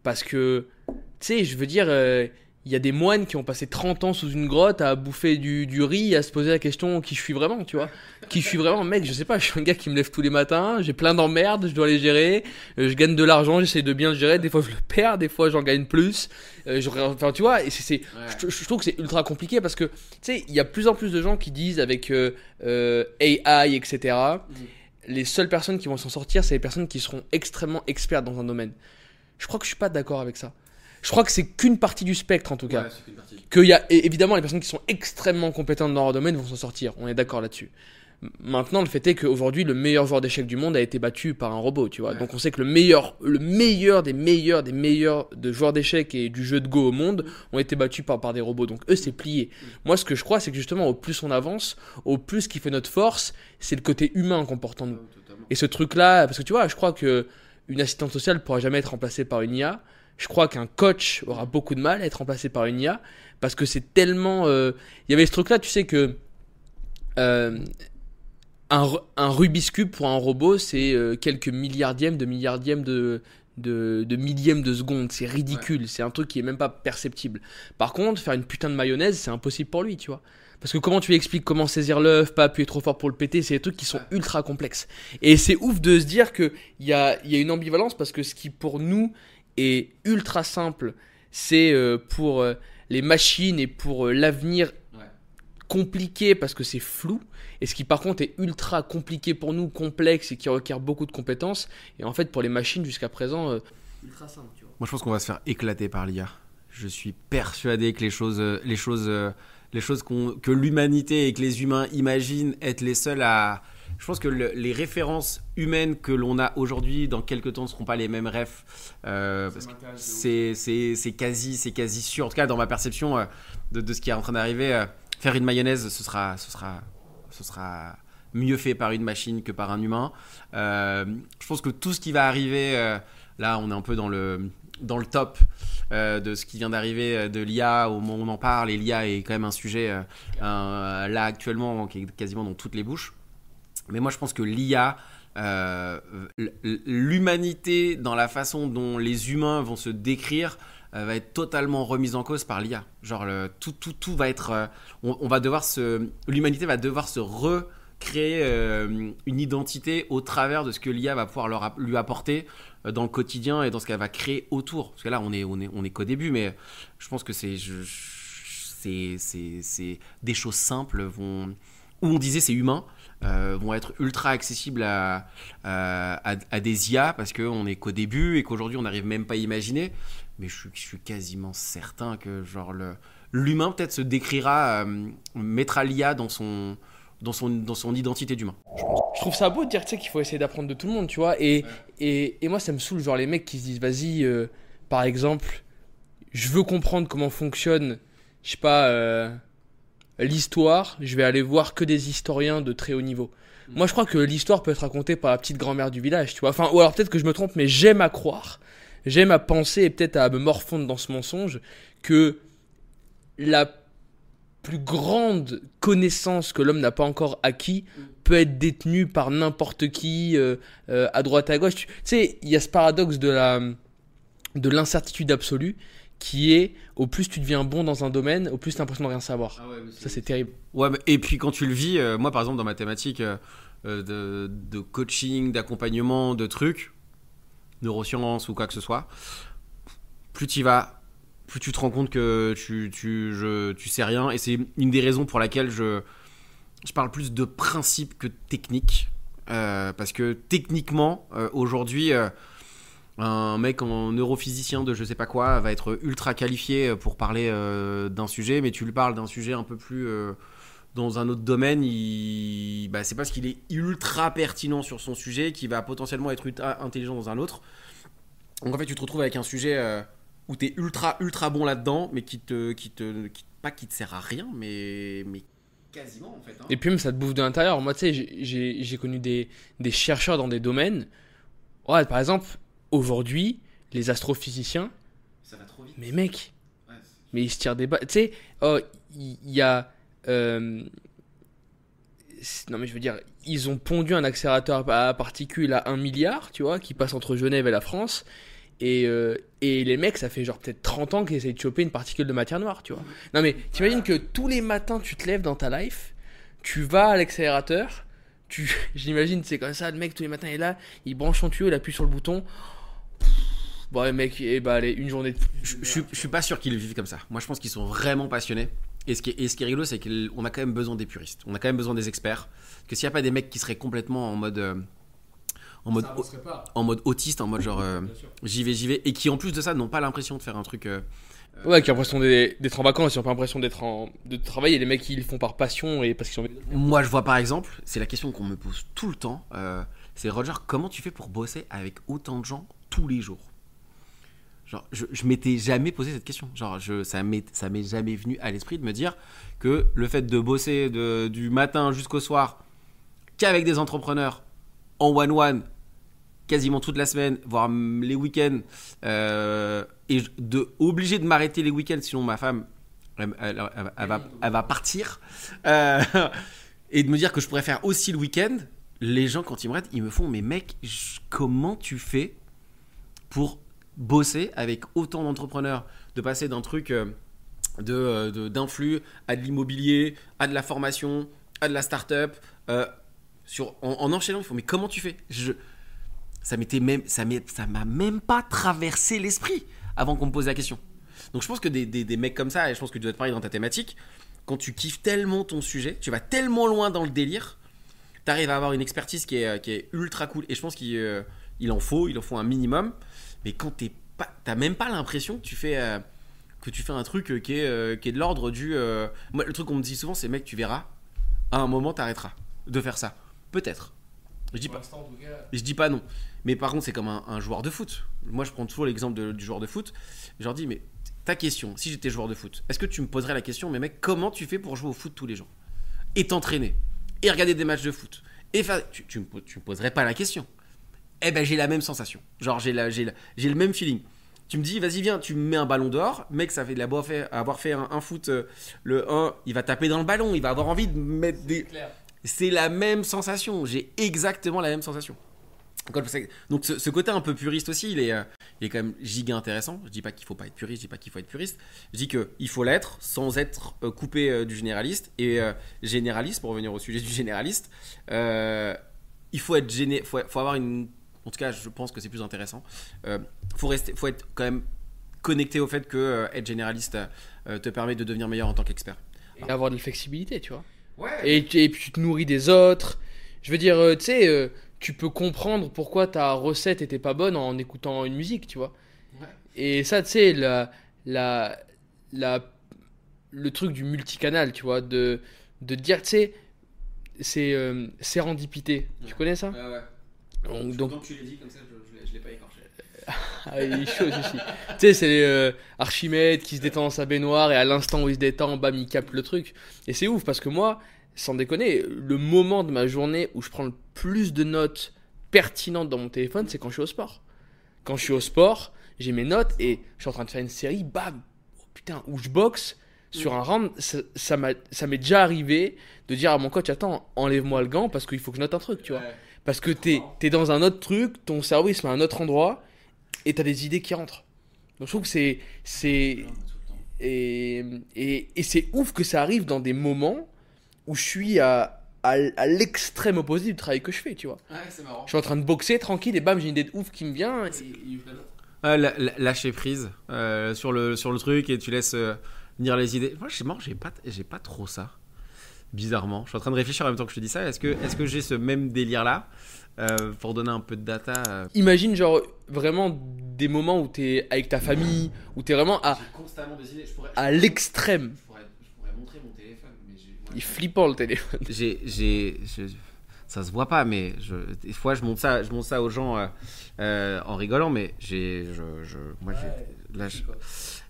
Parce que, tu sais, je veux dire, euh, il y a des moines qui ont passé 30 ans sous une grotte à bouffer du, du riz, à se poser la question qui je suis vraiment, tu vois. Qui je suis vraiment, mec, je sais pas, je suis un gars qui me lève tous les matins, j'ai plein d'emmerdes, je dois les gérer, euh, je gagne de l'argent, j'essaie de bien le gérer, des fois je le perds, des fois j'en gagne plus. Euh, je- enfin, tu vois, et c'est, c'est- je, je trouve que c'est ultra compliqué parce que, tu sais, il y a plus en plus de gens qui disent avec euh, euh, AI, etc les seules personnes qui vont s'en sortir, c'est les personnes qui seront extrêmement expertes dans un domaine. Je crois que je suis pas d'accord avec ça. Je crois que c'est qu'une partie du spectre en tout cas. Ouais. Qu'il y a évidemment les personnes qui sont extrêmement compétentes dans leur domaine vont s'en sortir. On est d'accord là-dessus. Maintenant, le fait est qu'aujourd'hui, le meilleur joueur d'échecs du monde a été battu par un robot, tu vois. Ouais. Donc, on sait que le meilleur, le meilleur des meilleurs des meilleurs de joueurs d'échecs et du jeu de Go au monde ont été battus par, par des robots. Donc, eux, c'est plié. Moi, ce que je crois, c'est que justement, au plus on avance, au plus ce qui fait notre force, c'est le côté humain qu'on porte en nous. Et ce truc-là, parce que tu vois, je crois que une assistante sociale pourra jamais être remplacée par une IA. Je crois qu'un coach aura beaucoup de mal à être remplacé par une IA parce que c'est tellement. euh, Il y avait ce truc-là, tu sais que euh, un, un Rubik's cube pour un robot, c'est euh, quelques milliardièmes de milliardièmes de de, de millièmes de seconde. C'est ridicule. C'est un truc qui est même pas perceptible. Par contre, faire une putain de mayonnaise, c'est impossible pour lui, tu vois. Parce que comment tu lui expliques comment saisir l'œuf, pas appuyer trop fort pour le péter, c'est des trucs qui sont ultra complexes. Et c'est ouf de se dire qu'il y a, y a une ambivalence parce que ce qui pour nous est ultra simple, c'est euh, pour euh, les machines et pour euh, l'avenir Ouais. compliqué parce que c'est flou. Et ce qui par contre est ultra compliqué pour nous, complexe et qui requiert beaucoup de compétences. Et en fait pour les machines jusqu'à présent, euh, ultra simple, tu vois. Moi, je pense qu'on va se faire éclater par l'IA. Je suis persuadé que les choses, les choses, les choses que l'humanité et que les humains imaginent être les seuls à. Je pense que le- les références humaines que l'on a aujourd'hui, dans quelques temps, ne seront pas les mêmes rêves. euh, parce que c'est c'est- c'est quasi, c'est quasi sûr. En tout cas, dans ma perception euh, de, de ce qui est en train d'arriver, euh, faire une mayonnaise, ce sera, ce sera, ce sera mieux fait par une machine que par un humain. Je pense que tout ce qui va arriver, là, on est un peu dans le dans le top euh, de ce qui vient d'arriver de l'IA au moment où on en parle. Et l'IA est quand même un sujet euh, un- là actuellement qui est quasiment dans toutes les bouches. Mais moi, je pense que l'IA, euh, l'humanité dans la façon dont les humains vont se décrire euh, va être totalement remise en cause par l'IA. Genre tout, tout, tout va être, euh, on, va devoir se, l'humanité va devoir se recréer une identité au travers de ce que l'IA va pouvoir leur, lui apporter dans le quotidien et dans ce qu'elle va créer autour. Parce que là, on est, on est, on est qu'au début, mais je pense que c'est, c'est des choses simples vont, où on disait c'est humain, euh, vont être ultra accessibles à, à, des IA parce qu'on est qu'au début et qu'aujourd'hui on n'arrive même pas à imaginer. Mais je, suis- je suis quasiment certain que genre le, l'humain peut-être se décrira, euh, mettra l'IA dans son, dans, son, dans son identité d'humain. Je trouve ça beau de dire qu'il faut essayer d'apprendre de tout le monde, tu vois. Et, et, et moi, ça me saoule, genre les mecs qui se disent, vas-y, euh, par exemple, je veux comprendre comment fonctionne, je sais pas, l'histoire, je vais aller voir que des historiens de très haut niveau. Mm. Moi, je crois que l'histoire peut être racontée par la petite grand-mère du village, tu vois. Enfin, ou alors peut-être que je me trompe, mais j'aime à croire, j'aime à penser et peut-être à me morfondre dans ce mensonge que la plus grande connaissance que l'homme n'a pas encore acquis peut être détenu par n'importe qui euh, euh, à droite à gauche. Tu tu sais, il y a ce paradoxe de la de l'incertitude absolue qui est au plus tu deviens bon dans un domaine, au plus tu as l'impression de rien savoir. Ça c'est terrible. Ouais, mais- et puis quand tu le vis, euh, moi par exemple dans ma thématique euh, euh, de, de coaching, d'accompagnement, de trucs, neurosciences ou quoi que ce soit, plus tu y vas, plus tu te rends compte que tu, tu, je, tu sais rien. Et c'est une des raisons pour laquelle je, je parle plus de principe que de technique. Euh, parce que techniquement, euh, aujourd'hui, euh, un mec en neurophysicien de je sais pas quoi va être ultra qualifié pour parler euh, d'un sujet, mais tu lui parles d'un sujet un peu plus euh, dans un autre domaine, il... bah, c'est parce qu'il est ultra pertinent sur son sujet qu'il va potentiellement être ultra intelligent dans un autre. Donc en fait, tu te retrouves avec un sujet euh, où tu es ultra ultra bon là-dedans, mais qui te, qui te, qui- pas qui te sert à rien, mais, mais quasiment en fait. hein. Et puis même ça te bouffe de l'intérieur. Moi tu sais, j'ai connu des, des chercheurs dans des domaines. Ouais, par exemple, aujourd'hui, les astrophysiciens, Ça va trop vite. mais mec, Ouais. mais ils se tirent des balles. Tu sais, oh, il il y, a. euh, non, mais je veux dire, ils ont pondu un accélérateur à particules à 1 milliard, tu vois, qui passe entre Genève et la France. Et, euh, et les mecs, ça fait genre peut-être 30 ans qu'ils essayent de choper une particule de matière noire, tu vois. Non, mais t'imagines que tous les matins, tu te lèves dans ta life, tu vas à l'accélérateur, tu, j'imagine, c'est comme ça, le mec tous les matins est là, il branche son tuyau, il appuie sur le bouton. Bon, ouais, mec, et bah, allez, une journée de Je, je suis- je suis pas sûr qu'ils vivent comme ça. Moi, je pense qu'ils sont vraiment passionnés. Et ce qui est, et ce qui est rigolo, c'est qu'on a quand même besoin des puristes. On a quand même besoin des experts. Parce que s'il n'y a pas des mecs qui seraient complètement en mode, euh, en mode, en mode autiste, en mode genre euh, j'y vais, j'y vais, et qui en plus de ça n'ont pas l'impression de faire un truc. euh, Ouais, qui ont l'impression d'être d'être en vacances, ils ont pas l'impression d'être en... de travailler. Les mecs, ils le font par passion et parce qu'ils ont. Moi, je vois par exemple, c'est la question qu'on me pose tout le temps. euh, c'est Roger, comment tu fais pour bosser avec autant de gens tous les jours Genre, je, m'étais jamais posé cette question. Genre, je, ça m'est, ça m'est jamais venu à l'esprit de me dire que le fait de bosser du matin jusqu'au soir qu'avec des entrepreneurs en one-one quasiment toute la semaine, voire les week-ends, euh, et de obligé de m'arrêter les week-ends, sinon ma femme, elle, elle- va, partir. Euh, et de me dire que je pourrais faire aussi le week-end, les gens quand ils me regardent, ils me font mais mec, comment tu fais pour bosser avec autant d'entrepreneurs, de passer d'un truc euh, euh, de- d'influx à de l'immobilier, à de la formation, à de la start-up, euh, sur, en, en enchaînant, ils font mais comment tu fais? Je, ça m'était même ça m'a même pas traversé l'esprit avant qu'on me pose la question. Donc je pense que des, des- mecs comme ça, et je pense que tu dois être pareil dans ta thématique, quand tu kiffes tellement ton sujet, tu vas tellement loin dans le délire, tu arrives à avoir une expertise qui est, qui est ultra cool. Et je pense qu'il il en faut, il en faut un minimum. Mais quand t'es pas, t'as même pas l'impression que tu fais euh, que tu fais un truc euh, qui est, euh, qui est de l'ordre du. euh, Moi, le truc qu'on me dit souvent, c'est mec, tu verras, à un moment, t'arrêteras de faire ça. Peut-être. Je dis pas. Je dis pas non. Mais par contre, c'est comme un, un joueur de foot. Moi, je prends toujours l'exemple du joueur de foot. Je leur dis, mais ta question, si j'étais joueur de foot, est-ce que tu me poserais la question, mais mec, comment tu fais pour jouer au foot tous les jours? Et t'entraîner Et regarder des matchs de foot Et faire... tu, tu me, po- tu me poserais pas la question. Eh ben, j'ai la même sensation. Genre, j'ai la- j'ai la- j'ai le même feeling. Tu me dis, vas-y, viens, tu me mets un ballon dehors. Mec, ça fait de la boîte fait, avoir fait un, un foot, euh, le 1, il va taper dans le ballon, il va avoir envie de mettre des. C'est la même sensation. J'ai exactement la même sensation. Donc ce, ce côté un peu puriste aussi, il est, euh, il est quand même giga intéressant. Je dis pas qu'il faut pas être puriste, je dis pas qu'il faut être puriste. Je dis qu'il faut l'être sans être euh, coupé euh, du généraliste. Et généraliste, pour revenir au sujet du généraliste, il faut être géné faut, faut avoir une... En tout cas, je pense que c'est plus intéressant. Euh, faut, rester, faut être quand même connecté au fait que euh, être généraliste euh, te permet de devenir meilleur en tant qu'expert. Et avoir de la flexibilité, tu vois. Ouais. Et, puis tu te nourris des autres. Je veux dire, euh, tu sais, euh, tu peux comprendre pourquoi ta recette était pas bonne en écoutant une musique, tu vois. Ouais. Et ça, tu sais, la, la, la, le truc du multicanal, tu vois, de, de te dire, tu sais, c'est euh, sérendipité. Tu connais ça? Donc, donc, tu l'as dit comme ça, je, l'ai pas écorché. ah, il est chaud tu sais, c'est euh, Archimède qui se détend dans sa baignoire et à l'instant où il se détend, bam, il capte le truc. Et c'est ouf parce que moi, sans déconner, le moment de ma journée où je prends le plus de notes pertinentes dans mon téléphone, c'est quand je suis au sport. Quand je suis au sport, j'ai mes notes et je suis en train de faire une série, bam, oh, putain, où je boxe, Sur un round, ça, ça m'est déjà arrivé de dire à mon coach Attends, enlève-moi le gant parce qu'il faut que je note un truc, tu vois. Parce que t'es es dans un autre truc, ton cerveau il se met à un autre endroit et t'as des idées qui rentrent. Donc je trouve que c'est. c'est et et, et c'est ouf que ça arrive dans des moments où je suis à, à, à l'extrême opposé du travail que je fais, tu vois. Ouais, c'est marrant. Je suis en train de boxer tranquille et bam, j'ai une idée de ouf qui me vient. et- Euh, la- la- lâcher prise euh, sur, le, sur le truc et tu laisses euh, venir les idées. Moi, je sais marrant, j'ai pas, j'ai pas trop ça. Bizarrement. Je suis en train de réfléchir en même temps que je te dis ça. Est-ce que, est-ce que j'ai ce même délire-là Euh, Pour donner un peu de data. euh, Imagine genre vraiment des moments où t'es avec ta famille, où t'es vraiment à, J'ai constamment des idées. Je pourrais, à l'extrême. je pourrais, je pourrais montrer mon téléphone, mais j'ai. moi, Il est flippant le téléphone. j'ai, j'ai, ça se voit pas, mais je, des fois je montre ça, je montre ça aux gens euh, euh, en rigolant, mais j'ai, je, je- moi là, je-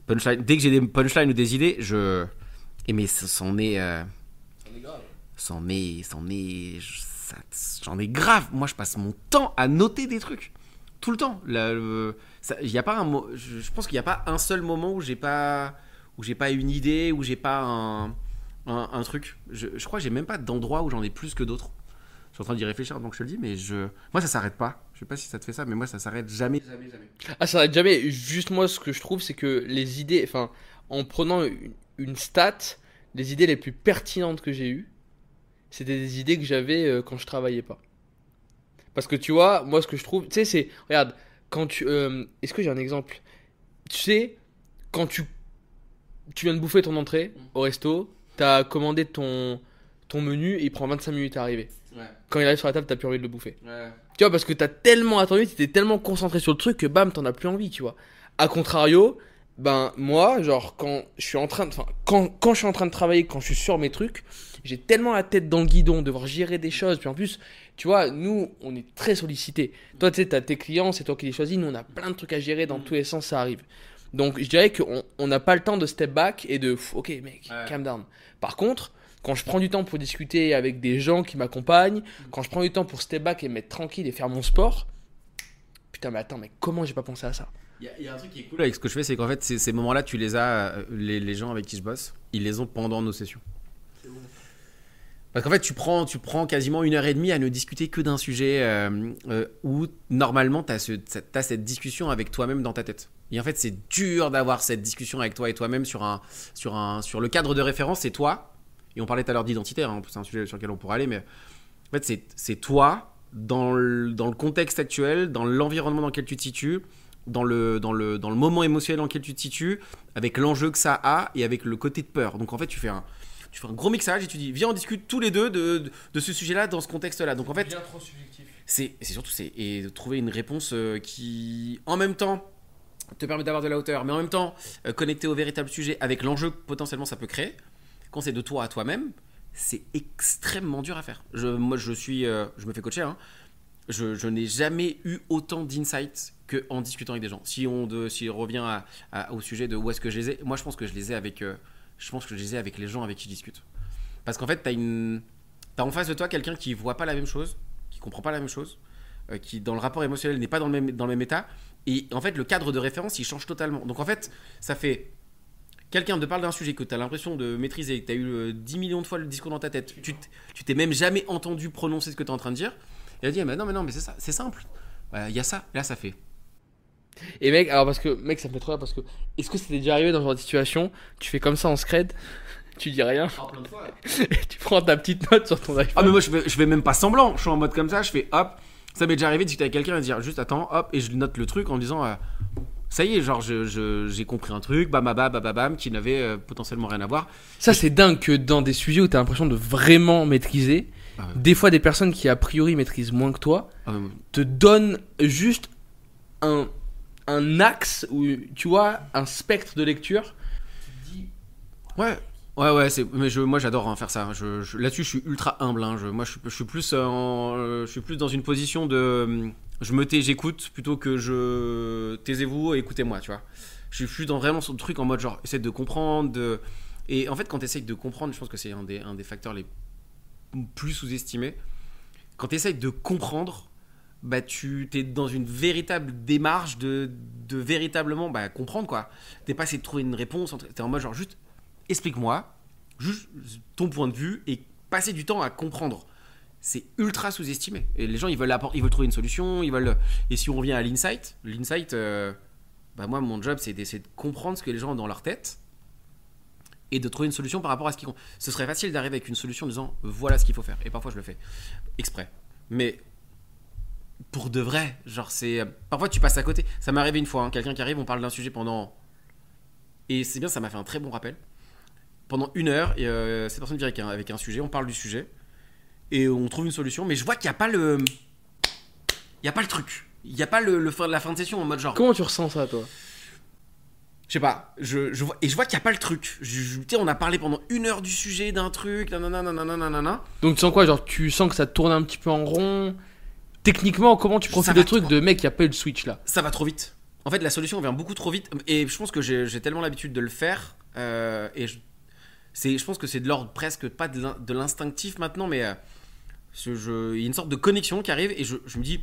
punchline, dès que j'ai des punchlines ou des idées, je, et mais ça- c'en est, euh, c'en est, je- ça- j'en ai grave. Moi je passe mon temps à noter des trucs, tout le temps. Il y a pas un, je, je pense qu'il n'y a pas un seul moment où j'ai pas, où j'ai pas une idée, où j'ai pas un un, un truc. Je, je crois que j'ai même pas d'endroit où j'en ai plus que d'autres. Je suis en train d'y réfléchir donc je te le dis, mais je, moi ça s'arrête pas. Je sais pas si ça te fait ça, mais moi ça s'arrête jamais. Jamais, jamais. Ah, ça arrête jamais. Juste moi, ce que je trouve, c'est que les idées, enfin, en prenant une, une stat, les idées les plus pertinentes que j'ai eues, c'était des idées que j'avais euh, quand je travaillais pas. Parce que tu vois, moi, ce que je trouve, tu sais, c'est, regarde, quand tu, euh, est-ce que j'ai un exemple? Tu sais, quand tu, tu viens de bouffer ton entrée au resto, t'as commandé ton, ton menu et il prend 25 minutes à arriver. Ouais, Quand il arrive sur la table, t'as plus envie de le bouffer. ouais. Tu vois, parce que t'as tellement attendu, t'étais tellement concentré sur le truc que bam, t'en as plus envie, tu vois. A contrario, ben moi, genre quand je suis en train de, enfin, quand, quand je suis en train de travailler, quand je suis sur mes trucs, j'ai tellement la tête dans le guidon, devoir gérer des choses. Puis en plus, tu vois, nous, on est très sollicités. Toi, tu sais, t'as tes clients, c'est toi qui les choisis. Nous, on a plein de trucs à gérer dans tous les sens, ça arrive. Donc, je dirais qu'on on n'a pas le temps de step back et de, ok, mec, Ouais. calm down. Par contre, quand je prends du temps pour discuter avec des gens qui m'accompagnent, quand je prends du temps pour step back et me mettre tranquille et faire mon sport, putain, mais attends, mais comment j'ai pas pensé à ça? Il y, a- il y a un truc qui est cool avec ce que je fais, c'est qu'en fait ces, ces moments-là, tu les as, euh, les, les gens avec qui je bosse, ils les ont pendant nos sessions. Parce qu'en fait, tu prends, tu prends quasiment une heure et demie à ne discuter que d'un sujet euh, euh, où normalement tu as, cette discussion avec toi-même dans ta tête. Et en fait, c'est dur d'avoir cette discussion avec toi et toi-même sur, un, sur, un, sur le cadre de référence, c'est toi. Et on parlait tout à l'heure d'identitaire, hein, c'est un sujet sur lequel on pourrait aller, mais en fait, c'est- c'est toi dans le, dans le contexte actuel, dans l'environnement dans lequel tu te situes, dans le, dans, le, dans le moment émotionnel dans lequel tu te situes, avec l'enjeu que ça a et avec le côté de peur. Donc en fait, tu fais un, tu fais un gros mixage et tu dis, viens, on discute tous les deux de, de, de ce sujet-là dans ce contexte-là. Donc en fait, Bien trop subjectif. c'est c'est surtout c'est et de trouver une réponse euh, qui en même temps te permet d'avoir de la hauteur mais en même temps euh, connecté au véritable sujet avec l'enjeu que potentiellement ça peut créer quand c'est de toi à toi-même c'est extrêmement dur à faire je, moi je suis euh, je me fais coacher hein. je, je n'ai jamais eu autant d'insights que en discutant avec des gens si on de, si revient au sujet de où est-ce que je les ai moi je pense que je les ai avec euh, je pense que je les ai avec les gens avec qui je discute parce qu'en fait une t'as en face de toi quelqu'un qui voit pas la même chose qui comprend pas la même chose, euh, qui dans le rapport émotionnel n'est pas dans le même dans le même état, et en fait le cadre de référence il change totalement. Donc en fait ça fait quelqu'un te parle d'un sujet que tu as l'impression de maîtriser, que tu as eu euh, 10 millions de fois le discours dans ta tête, tu tu t'es même jamais entendu prononcer ce que tu es en train de dire, et elle dit ah, mais non mais non mais c'est ça, c'est simple, il y a ça, là ça fait. Et mec, alors parce que, mec, ça me fait trop rire parce que, est-ce que c'était déjà arrivé dans ce genre de situation? Tu fais comme ça en scred, tu dis rien, et tu prends ta petite note sur ton iPhone. Ah mais moi je fais, je fais même pas semblant, je suis en mode comme ça, je fais hop, ça m'est déjà arrivé de discuter avec quelqu'un et de dire juste attends hop et je note le truc en disant euh, ça y est genre je- je- j'ai compris un truc, bam bam bam bam bam qui n'avait euh, potentiellement rien à voir. Ça, c'est dingue que dans des sujets où t'as l'impression de vraiment maîtriser, Ah ouais. des fois des personnes qui a priori maîtrisent moins que toi Ah, te donnent juste un, un axe ou tu vois un spectre de lecture. Ouais. Ouais ouais c'est mais je moi j'adore hein, faire ça. Là-dessus je suis ultra humble. hein. Je, moi je suis, plus en, euh, je suis plus dans une position de euh, je me tais j'écoute plutôt que je taisez-vous écoutez-moi tu vois. Je suis dans vraiment ce truc en mode genre essaie de comprendre et en fait quand tu essayes de comprendre je pense que c'est un des un des facteurs les plus sous-estimés. Quand tu essayes de comprendre bah tu es dans une véritable démarche de, de véritablement bah, comprendre quoi. T'es pas essayé de trouver une réponse, t'es en mode genre juste explique-moi juste ton point de vue et passer du temps à comprendre. C'est ultra sous-estimé. Et les gens, ils veulent, ils veulent trouver une solution, ils veulent. Et si on revient à l'insight, l'insight, euh, bah moi, mon job, c'est d'essayer de comprendre ce que les gens ont dans leur tête et de trouver une solution par rapport à ce qu'ils Ce serait facile d'arriver avec une solution en disant voilà ce qu'il faut faire. Et parfois, je le fais exprès. Mais pour de vrai, genre, c'est. Parfois, tu passes à côté. Ça m'est arrivé une fois, hein, quelqu'un qui arrive, on parle d'un sujet pendant. Et c'est bien, ça m'a fait un très bon rappel pendant une heure, et, euh, cette personne vient avec un, avec un sujet, on parle du sujet, et on trouve une solution, mais je vois qu'il n'y a pas le. Il n'y a pas le truc. Il n'y a pas le, le fin, la fin de session en mode genre. Comment tu ressens ça, toi? Je sais pas. Je, je vois, et je vois qu'il n'y a pas le truc. Je, tu sais, on a parlé pendant une heure du sujet, d'un truc, nanana, nanana, nanana. Donc tu sens quoi? Genre, tu sens que ça tourne un petit peu en rond? Techniquement, comment tu profites des trucs de mec qui a pas eu le switch là? Ça va trop vite. En fait, la solution vient beaucoup trop vite. Et je pense que j'ai tellement l'habitude de le faire. Euh, et je, je pense que c'est de l'ordre presque pas de l'instinctif maintenant, mais euh, il y a une sorte de connexion qui arrive et je, me dis,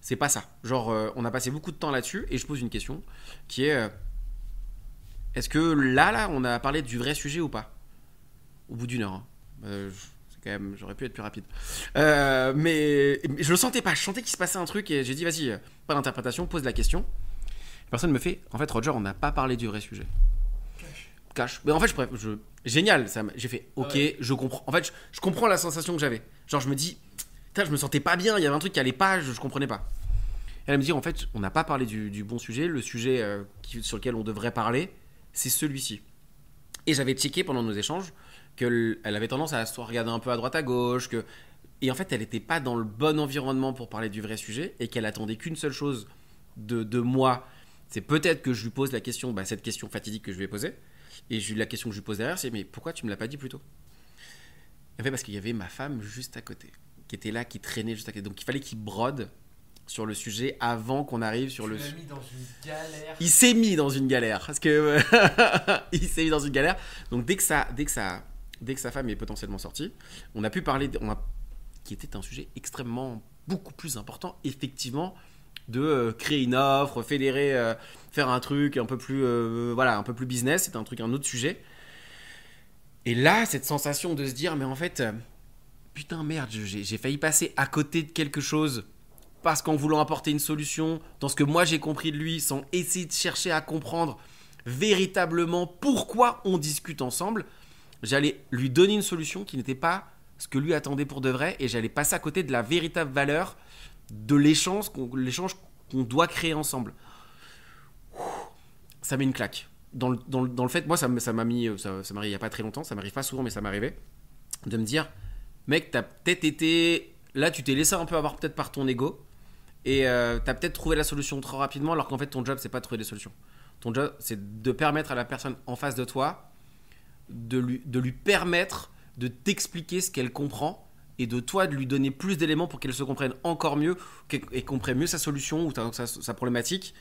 c'est pas ça. Genre, euh, on a passé beaucoup de temps là-dessus et je pose une question qui est, est-ce que là, là, on a parlé du vrai sujet ou pas? Au bout d'une heure. Hein. Quand même, j'aurais pu être plus rapide. mais, je le sentais pas. Je sentais qu'il se passait un truc et j'ai dit, vas-y, pas d'interprétation, pose la question. Personne me fait, en fait, Roger, on n'a pas parlé du vrai sujet. Cache. Mais en fait, je, je, génial. Ça, j'ai fait, ok, ah je comprends. En fait, je, comprends la sensation que j'avais. Genre, je me dis, je me sentais pas bien. Il y avait un truc qui allait pas, je, comprenais pas. elle me dit, en fait, on n'a pas parlé du, bon sujet. Le sujet euh, sur lequel on devrait parler, c'est celui-ci. Et j'avais checké pendant nos échanges qu'elle avait tendance à se regarder un peu à droite à gauche, que et en fait, elle n'était pas dans le bon environnement pour parler du vrai sujet et qu'elle attendait qu'une seule chose de, de moi. C'est peut-être que je lui pose la question, bah, cette question fatidique que je lui ai posée. Et la question que je lui pose derrière, c'est Mais pourquoi tu me l'as pas dit plus tôt? En fait, parce qu'il y avait ma femme juste à côté, qui était là, qui traînait juste à côté. Donc il fallait qu'il brode sur le sujet avant qu'on arrive sur tu le. Mis dans une galère. Il s'est mis dans une galère parce que il s'est mis dans une galère. Donc dès que ça, dès que ça, dès que sa femme est potentiellement sortie, on a pu parler, on a, qui était un sujet extrêmement beaucoup plus important, effectivement, de euh, créer une offre, fédérer, euh, faire un truc un peu plus, euh, voilà, un peu plus business. C'est un truc, un autre sujet. Et là, cette sensation de se dire, mais en fait, putain merde, j'ai failli passer à côté de quelque chose parce qu'en voulant apporter une solution dans ce que moi j'ai compris de lui, sans essayer de chercher à comprendre véritablement pourquoi on discute ensemble, j'allais lui donner une solution qui n'était pas ce que lui attendait pour de vrai et j'allais passer à côté de la véritable valeur de l'échange qu'on doit créer ensemble. Ça met une claque. Dans le, dans le, fait, moi, ça m'a mis, ça, ça m'arrive il n'y a pas très longtemps, ça m'arrive pas souvent, mais ça m'arrivait, de me dire, mec, t'as peut-être été. Là, tu t'es laissé un peu avoir peut-être par ton ego, et euh, t'as peut-être trouvé la solution trop rapidement, alors qu'en fait, ton job, c'est pas de trouver des solutions. Ton job, c'est de permettre à la personne en face de toi de lui, de lui permettre de t'expliquer ce qu'elle comprend et de toi de lui donner plus d'éléments pour qu'elle se comprenne encore mieux et comprenne mieux sa solution ou sa, problématique.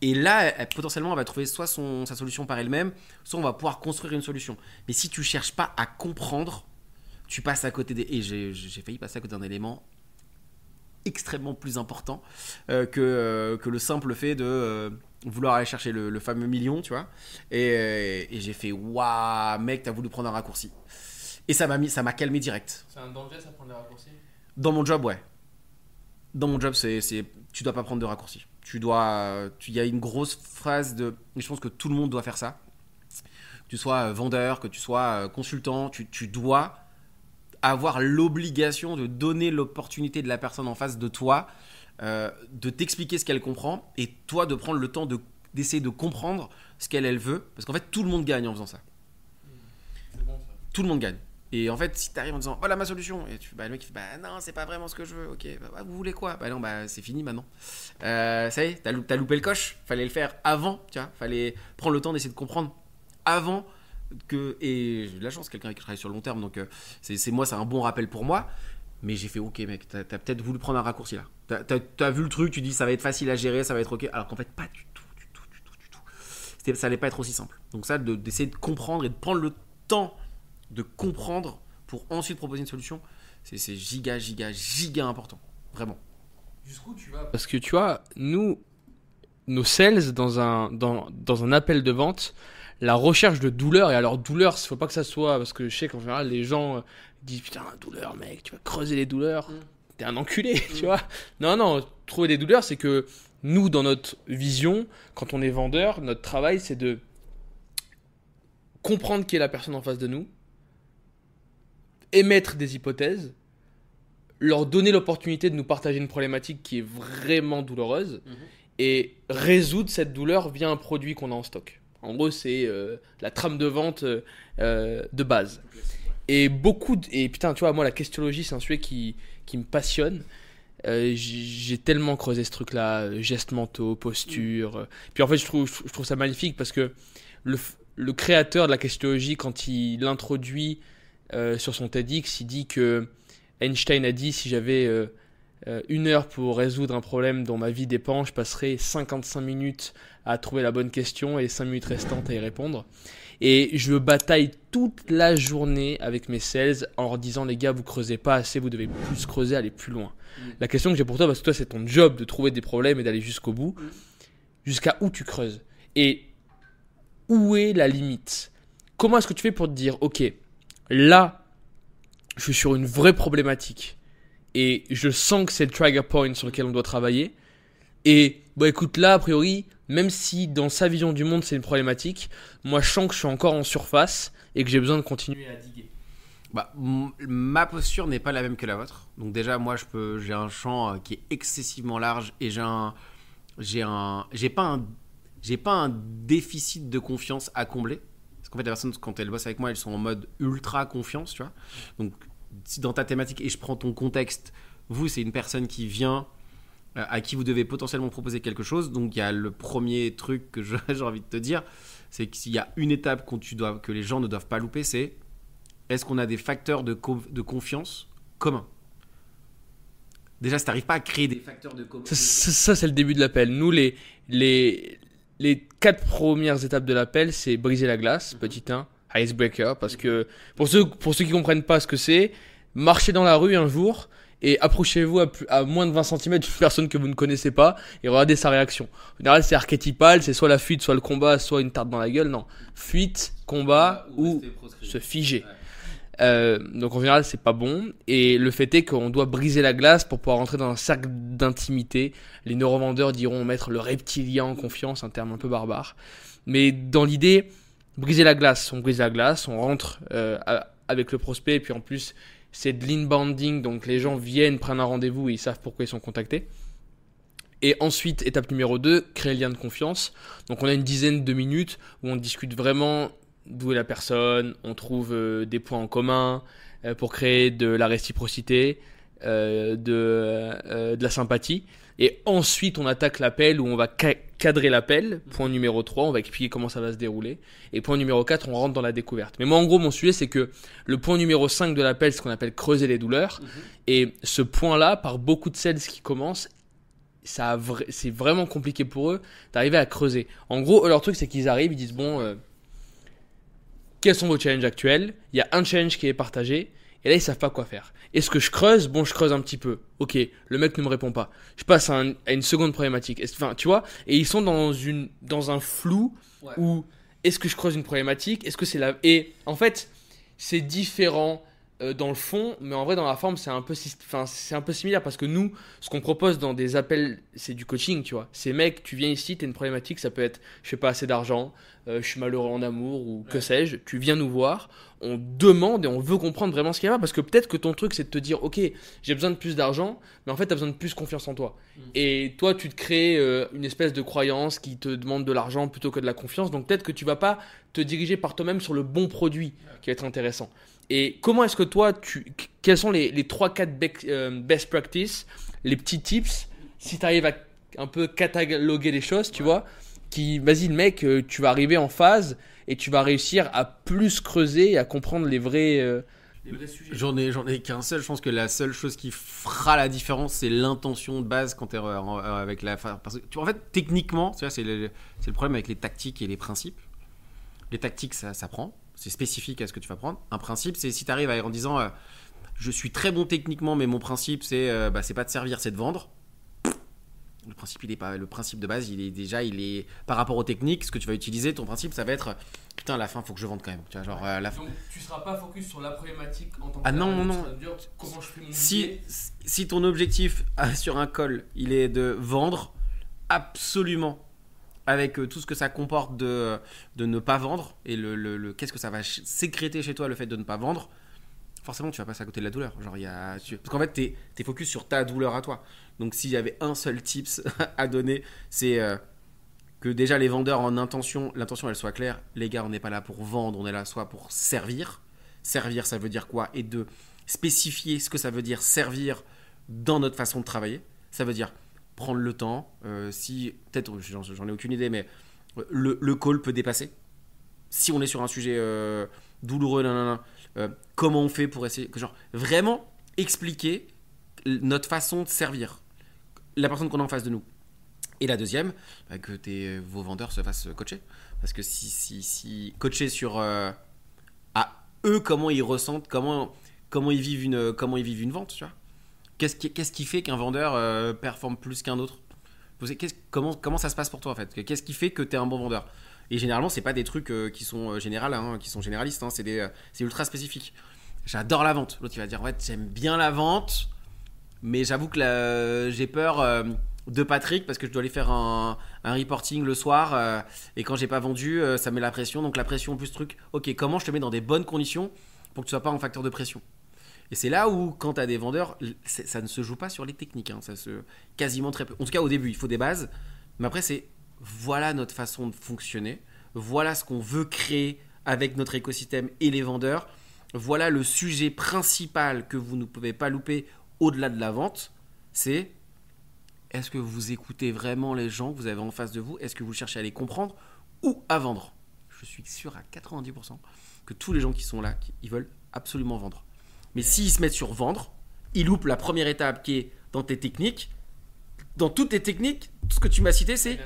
Et là, potentiellement, elle va trouver soit son, sa solution par elle-même, soit on va pouvoir construire une solution. Mais si tu cherches pas à comprendre, tu passes à côté des... Et j'ai failli passer à côté d'un élément extrêmement plus important euh, que, euh, que le simple fait de euh, vouloir aller chercher le, fameux million, tu vois. Et, et j'ai fait, waouh, mec, t'as voulu prendre un raccourci. Et ça m'a mis, ça m'a calmé direct. C'est un danger ça prendre des raccourcis? Dans mon job, ouais. Dans mon job, c'est, c'est, tu dois pas prendre de raccourcis. Tu dois, il y a une grosse phrase de, je pense que tout le monde doit faire ça. Que tu sois vendeur, que tu sois consultant, tu, tu dois avoir l'obligation de donner l'opportunité de la personne en face de toi, euh, de t'expliquer ce qu'elle comprend, et toi de prendre le temps de, d'essayer de comprendre ce qu'elle elle veut, parce qu'en fait tout le monde gagne en faisant ça. Tout le monde gagne. Et en fait, si tu arrives en disant voilà ma solution, et tu, bah, le mec il fait bah non, c'est pas vraiment ce que je veux, ok, bah, vous voulez quoi? Bah non, bah c'est fini maintenant. Euh, ça y est, t'as, as loupé le coche, fallait le faire avant, tu vois, fallait prendre le temps d'essayer de comprendre avant que. Et j'ai de la chance, quelqu'un qui travaille sur le long terme, donc euh, c'est, moi, c'est un bon rappel pour moi. Mais j'ai fait ok, mec, t'as, peut-être voulu prendre un raccourci là. T'as, as, vu le truc, tu dis ça va être facile à gérer, ça va être ok, alors qu'en fait, pas du tout, du tout, du tout, du tout. ça allait pas être aussi simple. Donc, ça, d'essayer de comprendre et de prendre le temps de comprendre pour ensuite proposer une solution, c'est giga, giga, giga important. Vraiment. Jusqu'où tu vas? Parce que tu vois, nous, nos sales, dans un, dans, dans un appel de vente, la recherche de douleur. Et alors, douleur, il faut pas que ça soit. Parce que je sais qu'en général, les gens euh, disent Putain, douleur, mec, tu vas creuser les douleurs. Mm. T'es un enculé, tu vois. Non, non, trouver des douleurs, c'est que nous, dans notre vision, quand on est vendeur, notre travail, c'est de comprendre qui est la personne en face de nous, émettre des hypothèses, leur donner l'opportunité de nous partager une problématique qui est vraiment douloureuse Mhm. et résoudre cette douleur via un produit qu'on a en stock. En gros, c'est euh, la trame de vente euh, euh, de base. Et beaucoup. Et putain, tu vois, moi, la questiologie, c'est un sujet qui, qui me passionne. J'ai tellement creusé ce truc-là, gestes mentaux, posture. Puis en fait, je trouve, je trouve ça magnifique parce que le, le créateur de la questiologie, quand il l'introduit sur son TEDx, il dit que Einstein a dit si j'avais une heure pour résoudre un problème dont ma vie dépend, je passerais 55 minutes à trouver la bonne question et 5 minutes restantes à y répondre. Et je bataille toute la journée avec mes sales en leur disant les gars, vous creusez pas assez, vous devez plus creuser, aller plus loin. Mm. La question que j'ai pour toi, parce que toi c'est ton job de trouver des problèmes et d'aller jusqu'au bout, jusqu'à où tu creuses Et où est la limite? Comment est-ce que tu fais pour te dire, ok, là, je suis sur une vraie problématique et je sens que c'est le trigger point sur lequel on doit travailler. Et bah écoute, là, a priori, même si dans sa vision du monde c'est une problématique, moi je sens que je suis encore en surface et que j'ai besoin de continuer à diguer. Bah, ma posture n'est pas la même que la vôtre. Donc déjà, moi, je peux, j'ai un champ euh, qui est excessivement large et j'ai un, j'ai un, j'ai pas un, j'ai pas un déficit de confiance à combler. Parce qu'en fait, les personnes quand elles bossent avec moi, elles sont en mode ultra confiance, tu vois. Donc, si dans ta thématique et je prends ton contexte, vous, c'est une personne qui vient à qui vous devez potentiellement proposer quelque chose. Donc, il y a le premier truc que j'ai envie de te dire, c'est qu'il y a une étape qu'on tu dois, que les gens ne doivent pas louper, c'est est-ce qu'on a des facteurs de, co- de confiance communs? Déjà, si tu n'arrives pas à créer des facteurs de confiance. Ça, ça- c'est le début de l'appel. Nous, les, les, les quatre premières étapes de l'appel, c'est briser la glace, petit 1, icebreaker, parce que pour ceux, pour ceux qui comprennent pas ce que c'est, marchez dans la rue un jour et approchez-vous à, moins de 20 cm d'une personne que vous ne connaissez pas et regardez sa réaction. En général, c'est archétypal, c'est soit la fuite, soit le combat, soit une tarte dans la gueule. Non, fuite, combat ou se figer. Euh, donc en général, c'est pas bon. Et le fait est qu'on doit briser la glace pour pouvoir rentrer dans un cercle d'intimité. Les neurovendeurs diront mettre le reptilien en confiance, un terme un peu barbare. Mais dans l'idée, briser la glace. On brise la glace, on rentre euh, avec le prospect, et puis en plus, c'est de l'inbounding, donc les gens viennent, prennent un rendez-vous et ils savent pourquoi ils sont contactés. Et ensuite, étape numéro 2, créer le lien de confiance. Donc on a une dizaine de minutes où on discute vraiment d'où est la personne, on trouve euh, des points en commun euh, pour créer de la réciprocité, euh, de, de la sympathie. Et ensuite, on attaque l'appel où on va cadrer l'appel. Point numéro 3, on va expliquer comment ça va se dérouler. Et point numéro 4, on rentre dans la découverte. Mais moi, en gros, mon sujet, c'est que le point numéro 5 de l'appel, c'est ce qu'on appelle creuser les douleurs. Et ce point-là, par beaucoup de sales qui commencent, ça vra- c'est vraiment compliqué pour eux d'arriver à creuser. En gros, eux, leur truc, c'est qu'ils arrivent, ils disent bon, euh, quels sont vos challenges actuels? Il y a un challenge qui est partagé, et là, ils savent pas quoi faire. Est-ce que je creuse? Bon, je creuse un petit peu. Ok, le mec ne me répond pas. Je passe à, un- à une seconde problématique. Enfin, tu vois, et ils sont dans, une, dans un flou Ouais. où est-ce que je creuse une problématique? Est-ce que c'est la. Et en fait, c'est différent euh, dans le fond, mais en vrai, dans la forme, c'est un peu, syst- enfin, c'est un peu similaire parce que nous, ce qu'on propose dans des appels, c'est du coaching, tu vois. Ces mecs, tu viens ici, tu as une problématique, ça peut être, je fais pas assez d'argent, euh, je suis malheureux en amour ou que Ouais. sais-je. Tu viens nous voir, on demande et on veut comprendre vraiment ce qu'il y a parce que peut-être que ton truc, c'est de te dire, ok, j'ai besoin de plus d'argent, mais en fait, tu as besoin de plus confiance en toi. Mm. Et toi, tu te crées euh, une espèce de croyance qui te demande de l'argent plutôt que de la confiance. Donc peut-être que tu vas pas te diriger par toi-même sur le bon produit qui va être intéressant. Et comment est-ce que toi, tu, quels sont les, les 3-4 bec- euh, best practices, les petits tips, si tu arrives à un peu cataloguer les choses, tu vois, qui, vas-y, le mec, euh, tu vas arriver en phase et tu vas réussir à plus creuser et à comprendre les vrais, euh. J'en ai, j'en ai qu'un seul. Je pense que la seule chose qui fera la différence, c'est l'intention de base quand tu es avec la. Parce que, tu vois, en fait, techniquement, c'est le, c'est le problème avec les tactiques et les principes. Les tactiques, ça s'apprend. C'est spécifique à ce que tu vas prendre. Un principe, c'est si tu arrives en disant euh, Je suis très bon techniquement, mais mon principe, c'est euh, bah, c'est pas de servir, c'est de vendre. le principe, il est pas, le principe de base, il est déjà, il est par rapport aux techniques, ce que tu vas utiliser, ton principe, ça va être putain, à la fin, faut que je vende quand même. Tu vois, genre, à la. Donc tu seras pas focus sur la problématique en tant que Ah non, non, non. vas te dire comment je fais mon Si, si ton objectif sur un col, il est de vendre, absolument, avec euh, tout ce que ça comporte de, de ne pas vendre, et le, le- qu'est-ce que ça va sécréter chez toi le fait de ne pas vendre, forcément tu vas passer à côté de la douleur. Genre, y a, parce qu'en fait, tu es, focus sur ta douleur à toi. Donc s'il y avait un seul tips à donner, c'est euh, que déjà les vendeurs en intention, l'intention elle soit claire. Les gars, on n'est pas là pour vendre, on est là soit pour servir. Servir, ça veut dire quoi? Et de spécifier ce que ça veut dire servir dans notre façon de travailler. Ça veut dire prendre le temps. euh, si peut-être, j'en ai aucune idée, mais euh, le, le call peut dépasser. Si on est sur un sujet euh, douloureux, comment on fait pour essayer, genre vraiment expliquer notre façon de servir la personne qu'on a en face de nous. Et la deuxième, bah, que tes, vos vendeurs se fassent coacher. Parce que si, si, si coacher sur à eux comment ils ressentent, comment, comment, ils, vivent une, comment ils vivent une vente, tu vois. Qu'est-ce qui, fait qu'un vendeur euh, performe plus qu'un autre? Comment, ça se passe pour toi en fait? Qu'est-ce qui fait que tu es un bon vendeur? Et généralement, c'est pas des trucs euh, qui sont euh, hein, qui sont généralistes, hein, c'est ultra spécifique. J'adore la vente. L'autre il va dire j'aime bien la vente, mais j'avoue que j'ai peur de Patrick parce que je dois aller faire un, reporting le soir et quand j'ai pas vendu, ça met la pression. Donc la pression plus truc. Ok, comment je te mets dans des bonnes conditions pour que tu sois pas un facteur de pression? Et c'est là où, quand tu as des vendeurs, ça ne se joue pas sur les techniques. hein, ça se quasiment très peu. En tout cas, au début, il faut des bases. Mais après, c'est voilà notre façon de fonctionner. Voilà ce qu'on veut créer avec notre écosystème et les vendeurs. Voilà le sujet principal que vous ne pouvez pas louper au-delà de la vente. C'est est-ce que vous écoutez vraiment les gens que vous avez en face de vous? Est-ce que vous cherchez à les comprendre ou à vendre? Je suis sûr à 90% que tous les gens qui sont là, ils veulent absolument vendre. Mais s'ils se mettent sur vendre, ils loupent la première étape qui est dans tes techniques. Dans toutes tes techniques, tout ce que tu m'as cité, c'est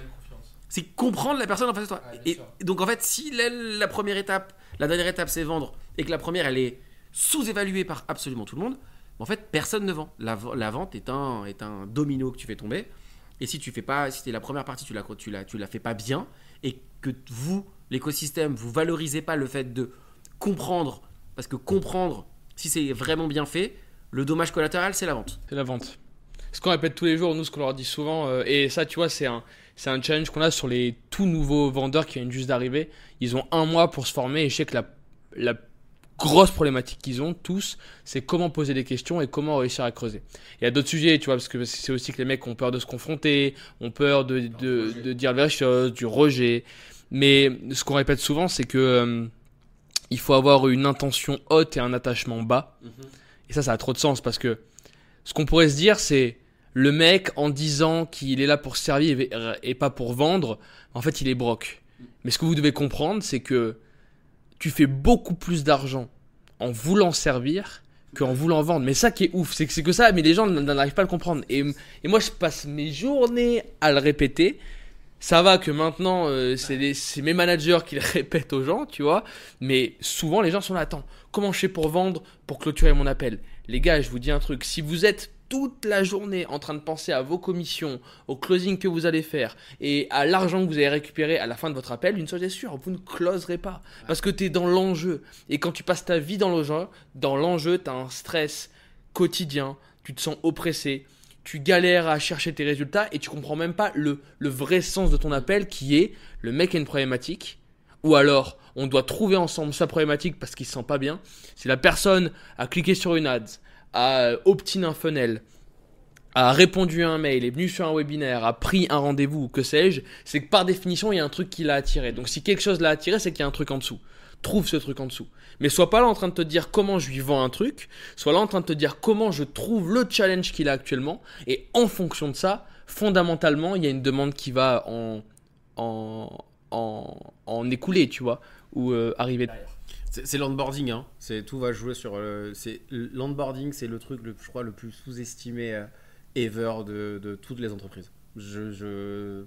c'est comprendre la personne en face de toi. Et, donc en fait, si la, la première étape, la dernière étape c'est vendre, et que la première elle est sous-évaluée par absolument tout le monde, en fait personne ne vend. La, vente est un, est un domino que tu fais tomber. Et si tu fais pas, si t'es la première partie, tu la, tu la, tu la fais pas bien, et que vous, l'écosystème, vous valorisez pas le fait de comprendre, parce que comprendre, si c'est vraiment bien fait, le dommage collatéral c'est la vente. C'est la vente. Ce qu'on répète tous les jours, nous, ce qu'on leur dit souvent, euh, et ça, tu vois, c'est un, c'est un challenge qu'on a sur les tout nouveaux vendeurs qui viennent juste d'arriver. Ils ont un mois pour se former et je sais que la, la grosse problématique qu'ils ont tous, c'est comment poser des questions et comment réussir à creuser. Il y a d'autres sujets, tu vois, parce que c'est aussi que les mecs ont peur de se confronter, ont peur de, de, de dire la chose, du rejet. Mais ce qu'on répète souvent, c'est que euh, il faut avoir une intention haute et un attachement bas. Et ça, ça a trop de sens parce que ce qu'on pourrait se dire, c'est le mec en disant qu'il est là pour servir et- pas pour vendre, en fait, il est broc. Mais ce que vous devez comprendre, c'est que tu fais beaucoup plus d'argent en voulant servir qu'en voulant vendre. Mais ça qui est ouf, c'est que c'est que ça, mais les gens n'en arrivent pas à le comprendre. Et, et moi, je passe mes journées à le répéter. Ça va que maintenant, euh, c'est mes managers qui le répètent aux gens, tu vois. Mais souvent, les gens sont là, attends, comment je fais pour vendre, pour clôturer mon appel? Les gars, je vous dis un truc, si vous êtes toute la journée en train de penser à vos commissions, au closing que vous allez faire et à l'argent que vous allez récupérer à la fin de votre appel, une chose est sûre, vous ne closerez pas. Parce que tu es dans l'enjeu. Et quand tu passes ta vie dans l'enjeu, dans l'enjeu, tu as un stress quotidien, tu te sens oppressé, tu galères à chercher tes résultats et tu comprends même pas le, vrai sens de ton appel qui est le mec a une problématique ou alors on doit trouver ensemble sa problématique parce qu'il se sent pas bien. Si la personne a cliqué sur une ads, a opt-in un funnel, a répondu à un mail, est venu sur un webinaire, a pris un rendez-vous ou que sais-je, c'est que par définition il y a un truc qui l'a attiré. Donc si quelque chose l'a attiré, c'est qu'il y a un truc en dessous. Trouve ce truc en dessous. Mais sois pas là en train de te dire comment je lui vends un truc, sois là en train de te dire comment je trouve le challenge qu'il a actuellement, et en fonction de ça, fondamentalement, il y a une demande qui va en, en, en, en écouler, tu vois, ou euh, arriver. C'est l'onboarding, hein. C'est tout va jouer sur. euh, c'est l'onboarding, c'est le truc, le, je crois, le plus sous-estimé euh, ever de, de toutes les entreprises. Je, je-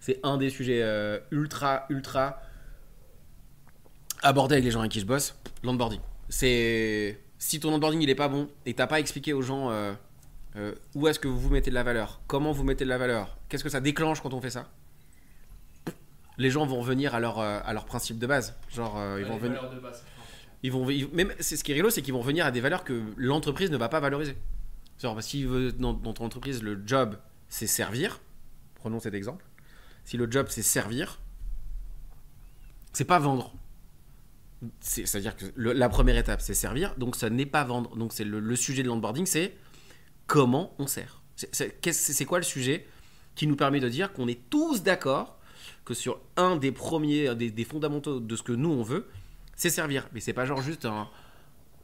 c'est un des sujets ultra, ultra abordés avec les gens avec qui je bosse. L'onboarding. C'est si ton onboarding il est pas bon et t'as pas expliqué aux gens euh, Euh, où est-ce que vous mettez de la valeur Comment vous mettez de la valeur Qu'est-ce que ça déclenche quand on fait ça Les gens vont revenir à leur, euh, à leur principe de base. Genre, ils vont venir. Ils vont, ils- même, c'est ce qui est rigolo, c'est qu'ils vont venir à des valeurs que l'entreprise ne va pas valoriser. Genre, parce si dans, dans ton entreprise, le job, c'est servir. Prenons cet exemple. Si le job, c'est servir, c'est pas vendre. C'est- C'est-à-dire que la première étape, c'est servir. Donc, ça n'est pas vendre. Donc, c'est le, sujet de l'onboarding, c'est comment on sert. C'est- quoi le sujet qui nous permet de dire qu'on est tous d'accord que sur un des premiers, des, fondamentaux de ce que nous on veut, c'est servir. Mais c'est pas genre juste un,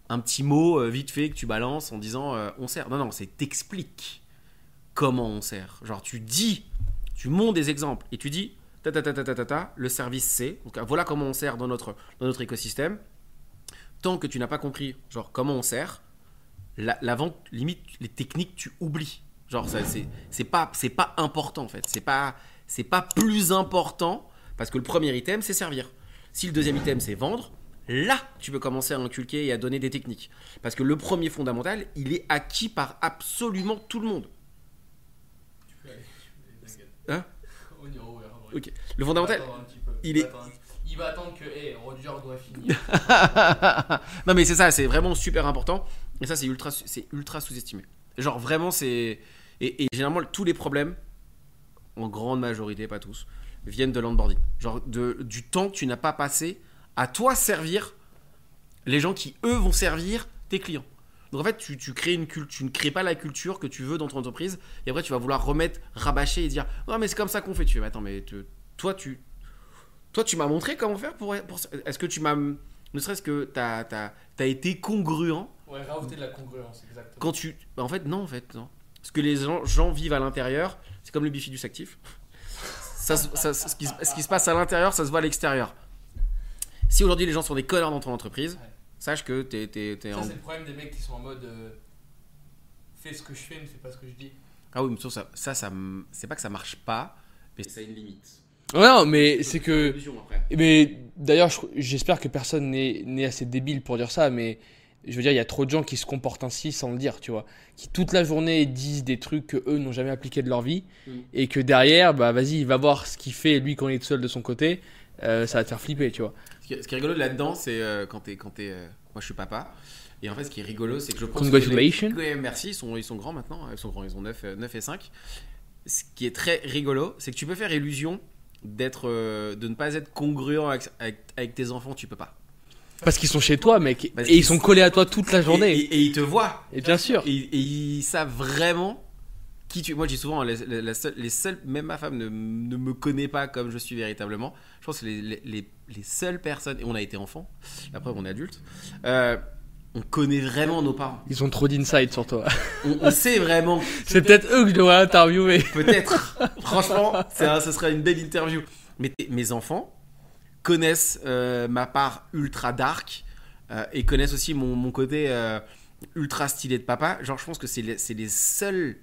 un petit mot euh, vite fait que tu balances en disant euh, on sert. Non, non, c'est t'expliques comment on sert. Genre tu dis, tu montes des exemples et tu dis ta ta ta ta ta ta, ta, le service c'est. Donc voilà comment on sert dans notre, dans notre écosystème. Tant que tu n'as pas compris genre comment on sert, la, la vente, limite les techniques, tu oublies. Genre ça, c'est c'est pas c'est pas important en fait. C'est pas c'est pas plus important parce que le premier item c'est servir. Si le deuxième item c'est vendre, là tu peux commencer à inculquer et à donner des techniques. Parce que le premier fondamental, il est acquis par absolument tout le monde. Hein? Ok. Le fondamental. il est- Il va attendre que hey, Roger doit finir. non mais c'est ça, c'est vraiment super important. Et ça c'est ultra, c'est ultra sous-estimé. Genre vraiment c'est et, et généralement tous les problèmes, en grande majorité, pas tous, viennent de l'onboarding. Genre de, du temps que tu n'as pas passé à toi servir les gens qui eux vont servir tes clients. Donc en fait tu, tu crées une culture, tu ne crées pas la culture que tu veux dans ton entreprise et après tu vas vouloir remettre, rabâcher et dire non mais c'est comme ça qu'on fait. Tu fais mais attends mais te- toi tu toi, tu m'as montré comment faire pour. pour Est-ce que tu m'as. Ne serait-ce que tu as, été congruent Ouais, rajouter de la congruence, exactement. quand tu. bah, en fait, non, en fait, non. Ce que les gens, gens vivent à l'intérieur, c'est comme le bifidus actif. Ça, ce, qui, se- ce qui se passe à l'intérieur, ça se voit à l'extérieur. Si aujourd'hui les gens sont des connards dans ton entreprise, Ouais. Sache que t'es t'es- t'es Ça, en. c'est le problème des mecs qui sont en mode euh, fais ce que je fais, mais fais pas ce que je dis. Ah oui, mais ça, ça, c'est pas que ça marche pas, mais ça a une limite. Ouais, non, mais c'est que. Illusion, après. Mais d'ailleurs, je- j'espère que personne n'est n'est assez débile pour dire ça, mais je veux dire, il y a trop de gens qui se comportent ainsi sans le dire, tu vois. Qui toute la journée disent des trucs que eux n'ont jamais appliqués de leur vie, Mm. et que derrière, bah vas-y, il va voir ce qu'il fait, lui, quand il est tout seul de son côté, euh, ça va te faire flipper, tu vois. Ce qui, est- rigolo là-dedans, c'est euh, quand t'es. Quand t'es, euh, moi, je suis papa. Et en fait, ce qui est rigolo, c'est que je pense. Congratulations. Que les- merci, ils sont, ils sont grands maintenant. Ils sont grands, ils ont 9, euh, 9 et 5. Ce qui est très rigolo, c'est que tu peux faire illusion d'être, euh, de ne pas être congruent avec, avec, avec tes enfants, tu peux pas. Parce qu'ils sont chez toi, mec, Parce et ils sont collés à toi toute la Et, journée. et- et ils te voient. Et, bien sûr. Et, et ils savent vraiment qui tu Moi, dis souvent, la seule- les seuls, même ma femme ne, ne me connaît pas comme je suis véritablement. Je pense que les, les, les- les seules personnes, et on a été enfant, après on est adulte, euh, on connaît vraiment nos parents. Ils ont trop d'insight sur toi. On, on sait vraiment, C'est peut-être eux que je dois interviewer. peut-être, franchement, un- ce serait une belle interview. Mais mes enfants connaissent euh, ma part ultra dark euh, et connaissent aussi mon, mon côté ultra stylé de papa. Genre, je pense que c'est les, les seules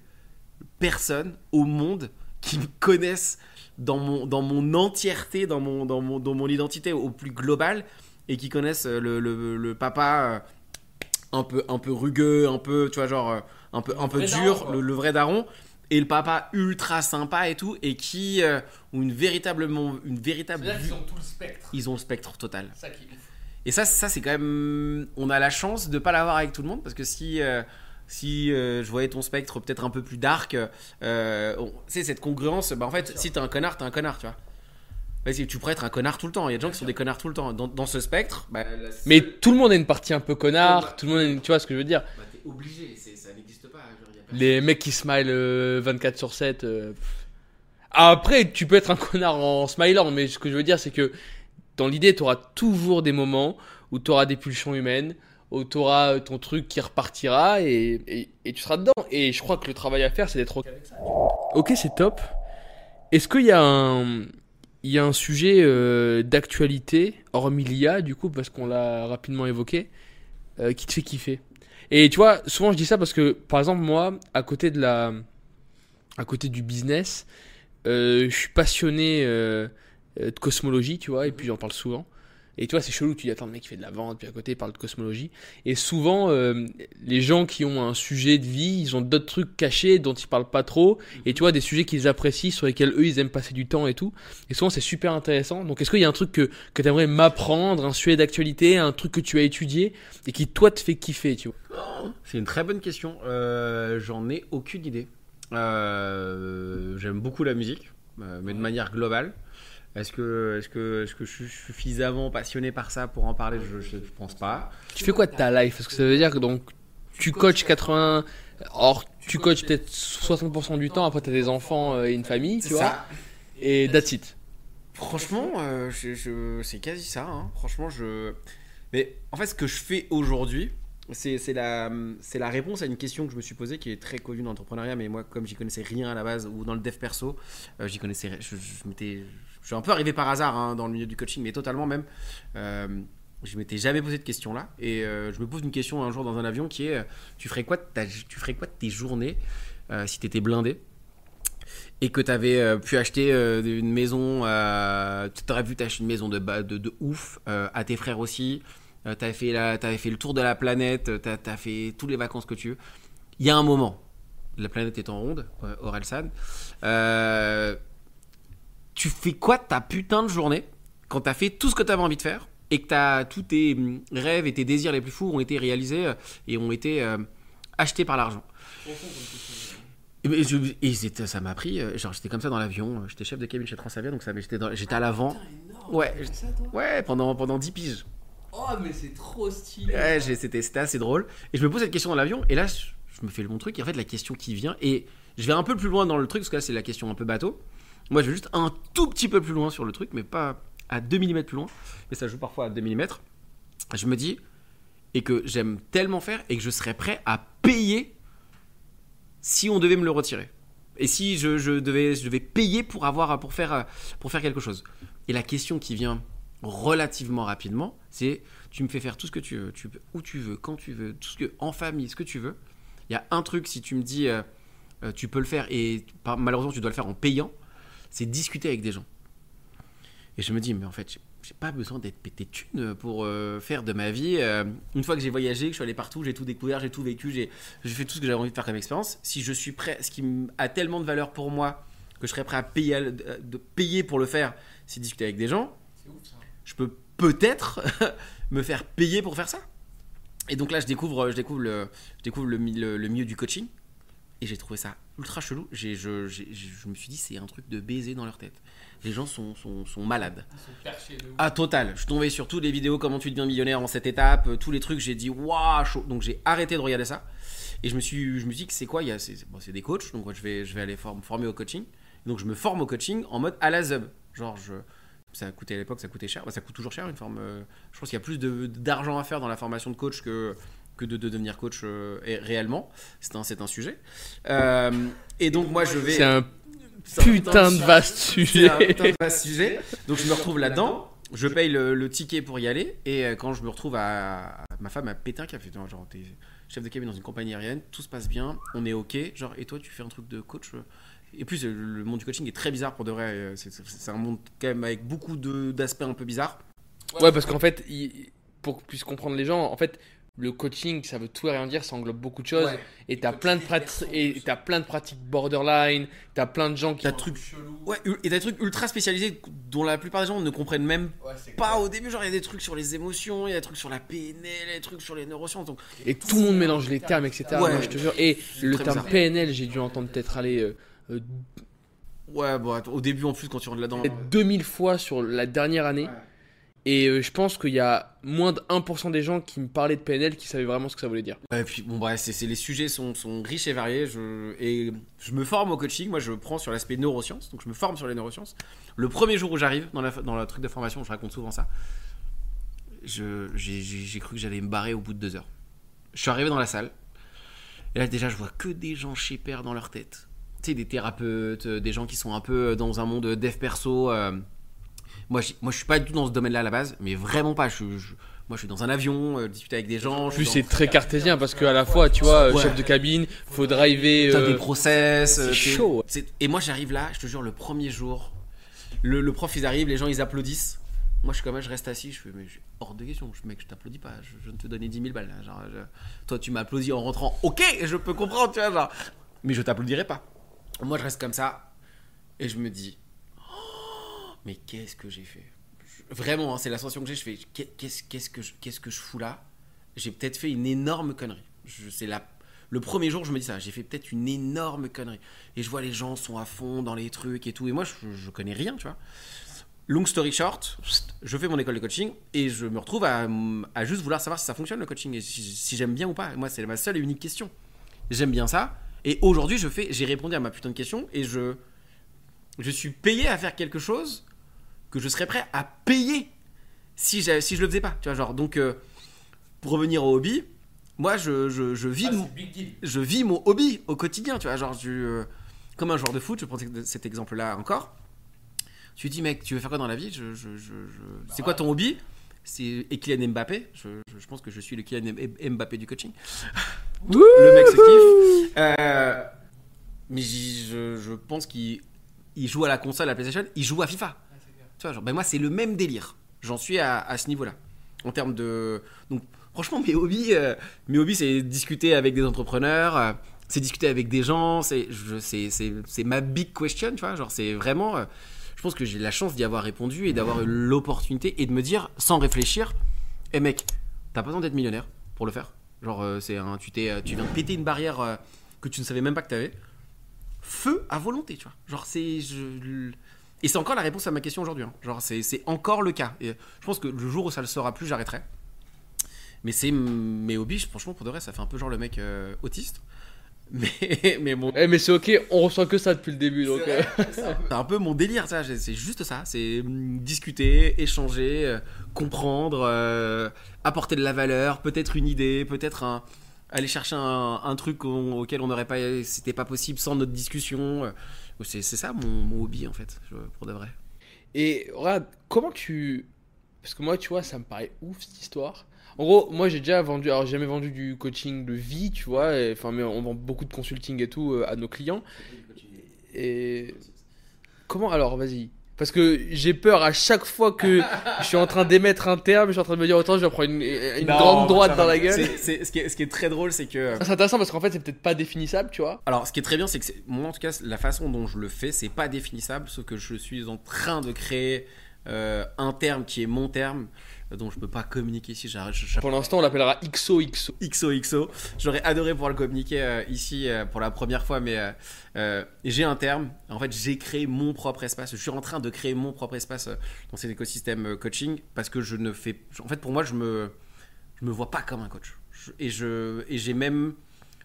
personnes au monde qui me connaissent dans mon, dans mon entièreté, dans mon, dans, mon, dans mon identité au plus global et qui connaissent euh, le, le, le papa euh, un, peu, un peu rugueux, un peu, tu vois, genre euh, un peu, un peu dur, daron, le, le vrai daron et le papa ultra sympa et tout et qui euh, ont une véritablement une véritable vue. ont tout le spectre. ils ont le spectre total Ça qui et ça, ça c'est quand même. On a la chance de pas l'avoir avec tout le monde parce que si, euh, si euh, je voyais ton spectre peut-être un peu plus dark, euh, on- tu sais, cette congruence, bah en fait, si t'es un connard, t'es un connard, tu vois. Vas-y, tu pourrais être un connard tout le temps. Il y a des gens qui sont des connards tout le temps. Dans, dans ce spectre, bah, seule- Mais tout le monde a une partie un peu connard, bah, tout le monde, a une- tu vois ce que je veux dire. bah, t'es obligé, c'est- ça n'existe pas. genre, y a personne- Les mecs qui smile euh, 24 sur 7. euh. Après, tu peux être un connard en smilant, mais ce que je veux dire, c'est que dans l'idée, tu auras toujours des moments où tu auras des pulsions humaines, où tu auras ton truc qui repartira et, et- tu seras dedans. Et je crois que le travail à faire, c'est d'être ok avec ça. Ok, c'est top. Est-ce qu'il y a un. Il y a un sujet euh, d'actualité, hormis l'IA, du coup, parce qu'on l'a rapidement évoqué, euh, qui te fait kiffer? Et tu vois, souvent je dis ça parce que, par exemple, moi, à côté de la, à côté du business, euh, je suis passionné de cosmologie, tu vois, et puis j'en parle souvent. Et tu vois, c'est chelou, tu dis, attends, le mec il fait de la vente, puis à côté il parle de cosmologie. Et souvent, euh, les gens qui ont un sujet de vie, ils ont d'autres trucs cachés dont ils parlent pas trop. Et tu vois, des sujets qu'ils apprécient, sur lesquels eux ils aiment passer du temps et tout. Et souvent, c'est super intéressant. Donc, est-ce qu'il y a un truc que, que tu aimerais m'apprendre, un sujet d'actualité, un truc que tu as étudié et qui toi te fait kiffer, tu vois? C'est une très bonne question. Euh, J'en ai aucune idée. Euh, J'aime beaucoup la musique, mais de manière globale. Est-ce que, est que, est que je suis suffisamment passionné par ça pour en parler? Je ne pense pas. Tu fais quoi de ta life? Parce que ça veut dire que donc, tu coaches 80. Or, tu coaches peut-être 60% du temps, après tu as des enfants et une famille, tu vois. Et that's it. Franchement, euh, je, c'est quasi ça. Hein. Franchement, je. Mais en fait, ce que je fais aujourd'hui, c'est la, la réponse à une question que je me suis posée qui est très connue dans l'entrepreneuriat, mais moi, comme j'y connaissais rien à la base, ou dans le dev perso, euh, j'y connaissais. Je, je, je, suis un peu arrivé par hasard hein, dans le milieu du coaching, mais totalement même. Euh, je m'étais jamais posé de question là. Et euh, je me pose une question un jour dans un avion qui est tu, ferais quoi de tu ferais quoi tes journées si tu étais blindé? Et que tu avais pu acheter une maison, tu aurais pu t'acheter une maison de, ouf, à tes frères aussi, euh, tu avais, fait le tour de la planète, tu as, fait toutes les vacances que tu veux. Il y a un moment, la planète est en ronde, Orelsan, euh, tu fais quoi de ta putain de journée quand tu as fait tout ce que tu avais envie de faire et que as, tous tes hum, rêves et tes désirs les plus fous ont été réalisés euh, et ont été euh, achetés par l'argent et, ça m'a pris, genre j'étais comme ça dans l'avion, j'étais chef de cabine chez Transavia, donc j'étais à l'avant. Ouais, ouais, pendant, pendant 10 piges. Oh, mais c'est trop stylé. Ouais, c'était assez drôle. Et je me pose cette question dans l'avion, et là, je me fais le bon truc. Et en fait, la question qui vient, et je vais un peu plus loin dans le truc, parce que là, c'est la question un peu bateau. Moi, je vais juste un tout petit peu plus loin sur le truc, mais pas à 2 mm plus loin. Mais ça joue parfois à 2 mm. Je me dis, et que j'aime tellement faire, et que je serais prêt à payer si on devait me le retirer. Et si je, devais, payer pour, avoir, pour, faire, pour faire quelque chose. Et la question qui vient relativement rapidement, c'est tu me fais faire tout ce que tu veux, où tu veux, quand tu veux, tout ce que en famille, ce que tu veux. Il y a un truc si tu me dis euh, euh, tu peux le faire et malheureusement tu dois le faire en payant, c'est discuter avec des gens. Et je me dis mais en fait j'ai pas besoin d'être pété de thunes pour euh, faire de ma vie. une fois que j'ai voyagé, que je suis allé partout, j'ai tout découvert, j'ai tout vécu, j'ai fait tout ce que j'avais envie de faire comme expérience. Si je suis prêt, ce qui a tellement de valeur pour moi que je serais prêt à payer, de payer pour le faire, c'est discuter avec des gens. Ouf ça je peux peut-être me faire payer pour faire ça. Et donc là, je découvre, je découvre, le, je découvre le, le, milieu du coaching. Et j'ai trouvé ça ultra chelou. J'ai, je, je, me suis dit, c'est un truc de baiser dans leur tête. Les gens sont, sont, sont malades. Ils sont perchés de Ah, total. Je suis tombé sur toutes les vidéos, comment tu deviens millionnaire en cette étape, tous les trucs. J'ai dit, waouh, chaud. Donc j'ai arrêté de regarder ça. Et je me suis, je me suis dit que c'est quoi? Il y a, c'est, bon, des coachs. Donc je vais, je vais aller me former au coaching. Donc je me forme au coaching en mode à la zub. Genre, je, ça coûtait à l'époque, ça coûtait cher. Bah, ça coûte toujours cher une forme. Euh, je pense qu'il y a plus d'argent à faire dans la formation de coach que, que de, devenir coach euh, réellement. C'est un, un sujet. Euh, et donc moi je vais. C'est un putain de vaste sujet. un putain de vaste sujet. Donc je me retrouve là-dedans. Je paye le, ticket pour y aller. Et quand je me retrouve à. Ma femme a pété un café. Genre, t'es chef de cabine dans une compagnie aérienne, tout se passe bien, on est ok. Genre, et toi, tu fais un truc de coach et plus, le monde du coaching est très bizarre pour de vrai. Euh, c'est un monde quand même avec beaucoup d'aspects un peu bizarres. Ouais, parce qu'en fait, pour que puisse comprendre les gens, en fait, le coaching, ça veut tout et rien dire, ça englobe beaucoup de choses. Et t'as plein, de et as plein de pratiques borderline, t'as plein de gens qui. As trucs, ouais, et t'as des trucs ultra spécialisés dont la plupart des gens ne comprennent même pas au début. Genre, il y a des trucs sur les émotions, il y a des trucs sur la PNL, il y a des trucs sur les neurosciences. Donc... Et tout le monde mélange les termes, etc. Moi, je te jure. Et le terme PNL, j'ai dû entendre peut-être aller. Euh, euh, ouais, bon, au début en plus, quand tu rentres là-dedans. 2000 fois sur la dernière année. Et euh, je pense qu'il y a moins de 1% des gens qui me parlaient de PNL qui savaient vraiment ce que ça voulait dire. Et puis, bon, bref, c'est, les sujets sont, sont, riches et variés. Je, et je me forme au coaching. Moi, je prends sur l'aspect neurosciences. Donc, je me forme sur les neurosciences. Le premier jour où j'arrive dans, dans le truc de formation, je raconte souvent ça. J'ai, cru que j'allais me barrer au bout de deux heures. Je suis arrivé dans la salle. Et là, déjà, je vois que des gens chez père dans leur tête des thérapeutes, euh, des gens qui sont un peu euh, dans un monde dev perso. Moi, je, moi, je suis pas du tout dans ce domaine-là à la base, mais vraiment pas. Je, moi, je suis dans un avion, discuter avec des gens. En plus, c'est très cartésien parce qu'à la fois, tu vois, chef de cabine, faut driver. T'as des process. C'est chaud. Et moi, j'arrive là, je te jure, le premier jour, le, prof, ils arrivent, les gens, ils applaudissent. Moi, je suis comme, je reste assis, je fais, mais j'ai hors de question, je, mec, je t'applaudis pas, je, je viens de te donner 10 000 balles. là, genre, je- toi, tu m'applaudis en rentrant, ok, je peux comprendre, tu vois, genre, mais je t'applaudirai pas. Moi, je reste comme ça, et je me dis, mais qu'est-ce que j'ai fait? Vraiment, hein, c'est la sensation que j'ai, je fais, qu'est- qu'est-ce qu'est-ce que, je- qu'est-ce que je fous là? J'ai peut-être fait une énorme connerie. C'est la le premier jour, je me dis ça, j'ai fait peut-être une énorme connerie. Et je vois les gens sont à fond dans les trucs et tout. Et moi, je, je connais rien, tu vois. Long story short, je fais mon école de coaching et je me retrouve à, juste vouloir savoir si ça fonctionne le coaching et si, si j'aime bien ou pas. Moi, c'est ma seule et unique question. J'aime bien ça. Et aujourd'hui, je fais, j'ai répondu à ma putain de question et je, je suis payé à faire quelque chose que je serais prêt à payer si, si je le faisais pas. Tu vois, genre, donc, euh, pour revenir au hobby, moi, je, je, je vis mon- je vis mon hobby au quotidien, tu vois, genre je, euh, comme un joueur de foot, je prends cet exemple-là encore. Tu dis mec, tu veux faire quoi dans la vie? Je, je- je- je- C'est quoi ton hobby? C'est et Kylian Mbappé. Je, je- je pense que je suis le Kylian M- Mbappé du coaching. le mec se kiffe. Euh, mais je, je pense qu'il il joue à la console, à la PlayStation, il joue à FIFA. Genre, ben moi c'est le même délire. J'en suis à, ce niveau-là. En termes de. Donc, franchement, mes hobbies, euh, mes hobbies c'est discuter avec des entrepreneurs, euh, c'est discuter avec des gens, c'est ma big question, tu vois. Genre, c'est vraiment. euh, je pense que j'ai la chance d'y avoir répondu et d'avoir eu l'opportunité et de me dire, sans réfléchir, hé mec, t'as pas besoin d'être millionnaire pour le faire. Genre, c'est un, tu, tu viens de péter une barrière que tu ne savais même pas que t'avais. Feu à volonté, tu vois. Genre, c'est. Et c'est encore la réponse à ma question aujourd'hui. hein. Genre, c'est c'est encore le cas. Et je pense que le jour où ça le sera plus, j'arrêterai. Mais c'est mes hobbies, franchement, pour de vrai, ça fait un peu genre le mec euh, autiste. Mais, mais mon, Eh, mais c'est ok, on ressent que ça depuis le début. Donc, euh, c'est un peu mon délire, ça. C'est juste ça. C'est discuter, échanger, euh, comprendre, euh, apporter de la valeur, peut-être une idée, peut-être un, aller chercher un, un truc au- auquel on n'aurait pas, c'était pas possible sans notre discussion. C'est c'est ça mon, mon hobby en fait, pour de vrai. Et regarde, comment tu. Parce que moi, tu vois, ça me paraît ouf cette histoire. En gros, moi j'ai déjà vendu, alors j'ai jamais vendu du coaching de vie, tu vois, et- enfin, mais on vend beaucoup de consulting et tout euh, à nos clients. Et. Comment alors, vas-y Parce que j'ai peur à chaque fois que je suis en train d'émettre un terme, je suis en train de me dire, autant je vais prendre une, une grande droite dans la gueule. Ce, qui est, ce qui est très drôle, c'est que. C'est intéressant parce qu'en fait, c'est peut-être pas définissable, tu vois. Alors, ce qui est très bien, c'est que moi, en tout cas, la façon dont je le fais, c'est pas définissable, sauf que je suis en train de créer euh, un terme qui est mon terme, euh, dont je peux pas communiquer ici. Pour l'instant, on l'appellera XOXO. XOXO. J'aurais adoré pouvoir le communiquer euh, ici euh, pour la première fois, mais euh, euh, j'ai un terme. En fait, j'ai créé mon propre espace. Je suis en train de créer mon propre espace euh, dans cet écosystème euh, coaching parce que je ne fais. En fait, pour moi, je me, je me vois pas comme un coach. Je- et je, et j'ai même,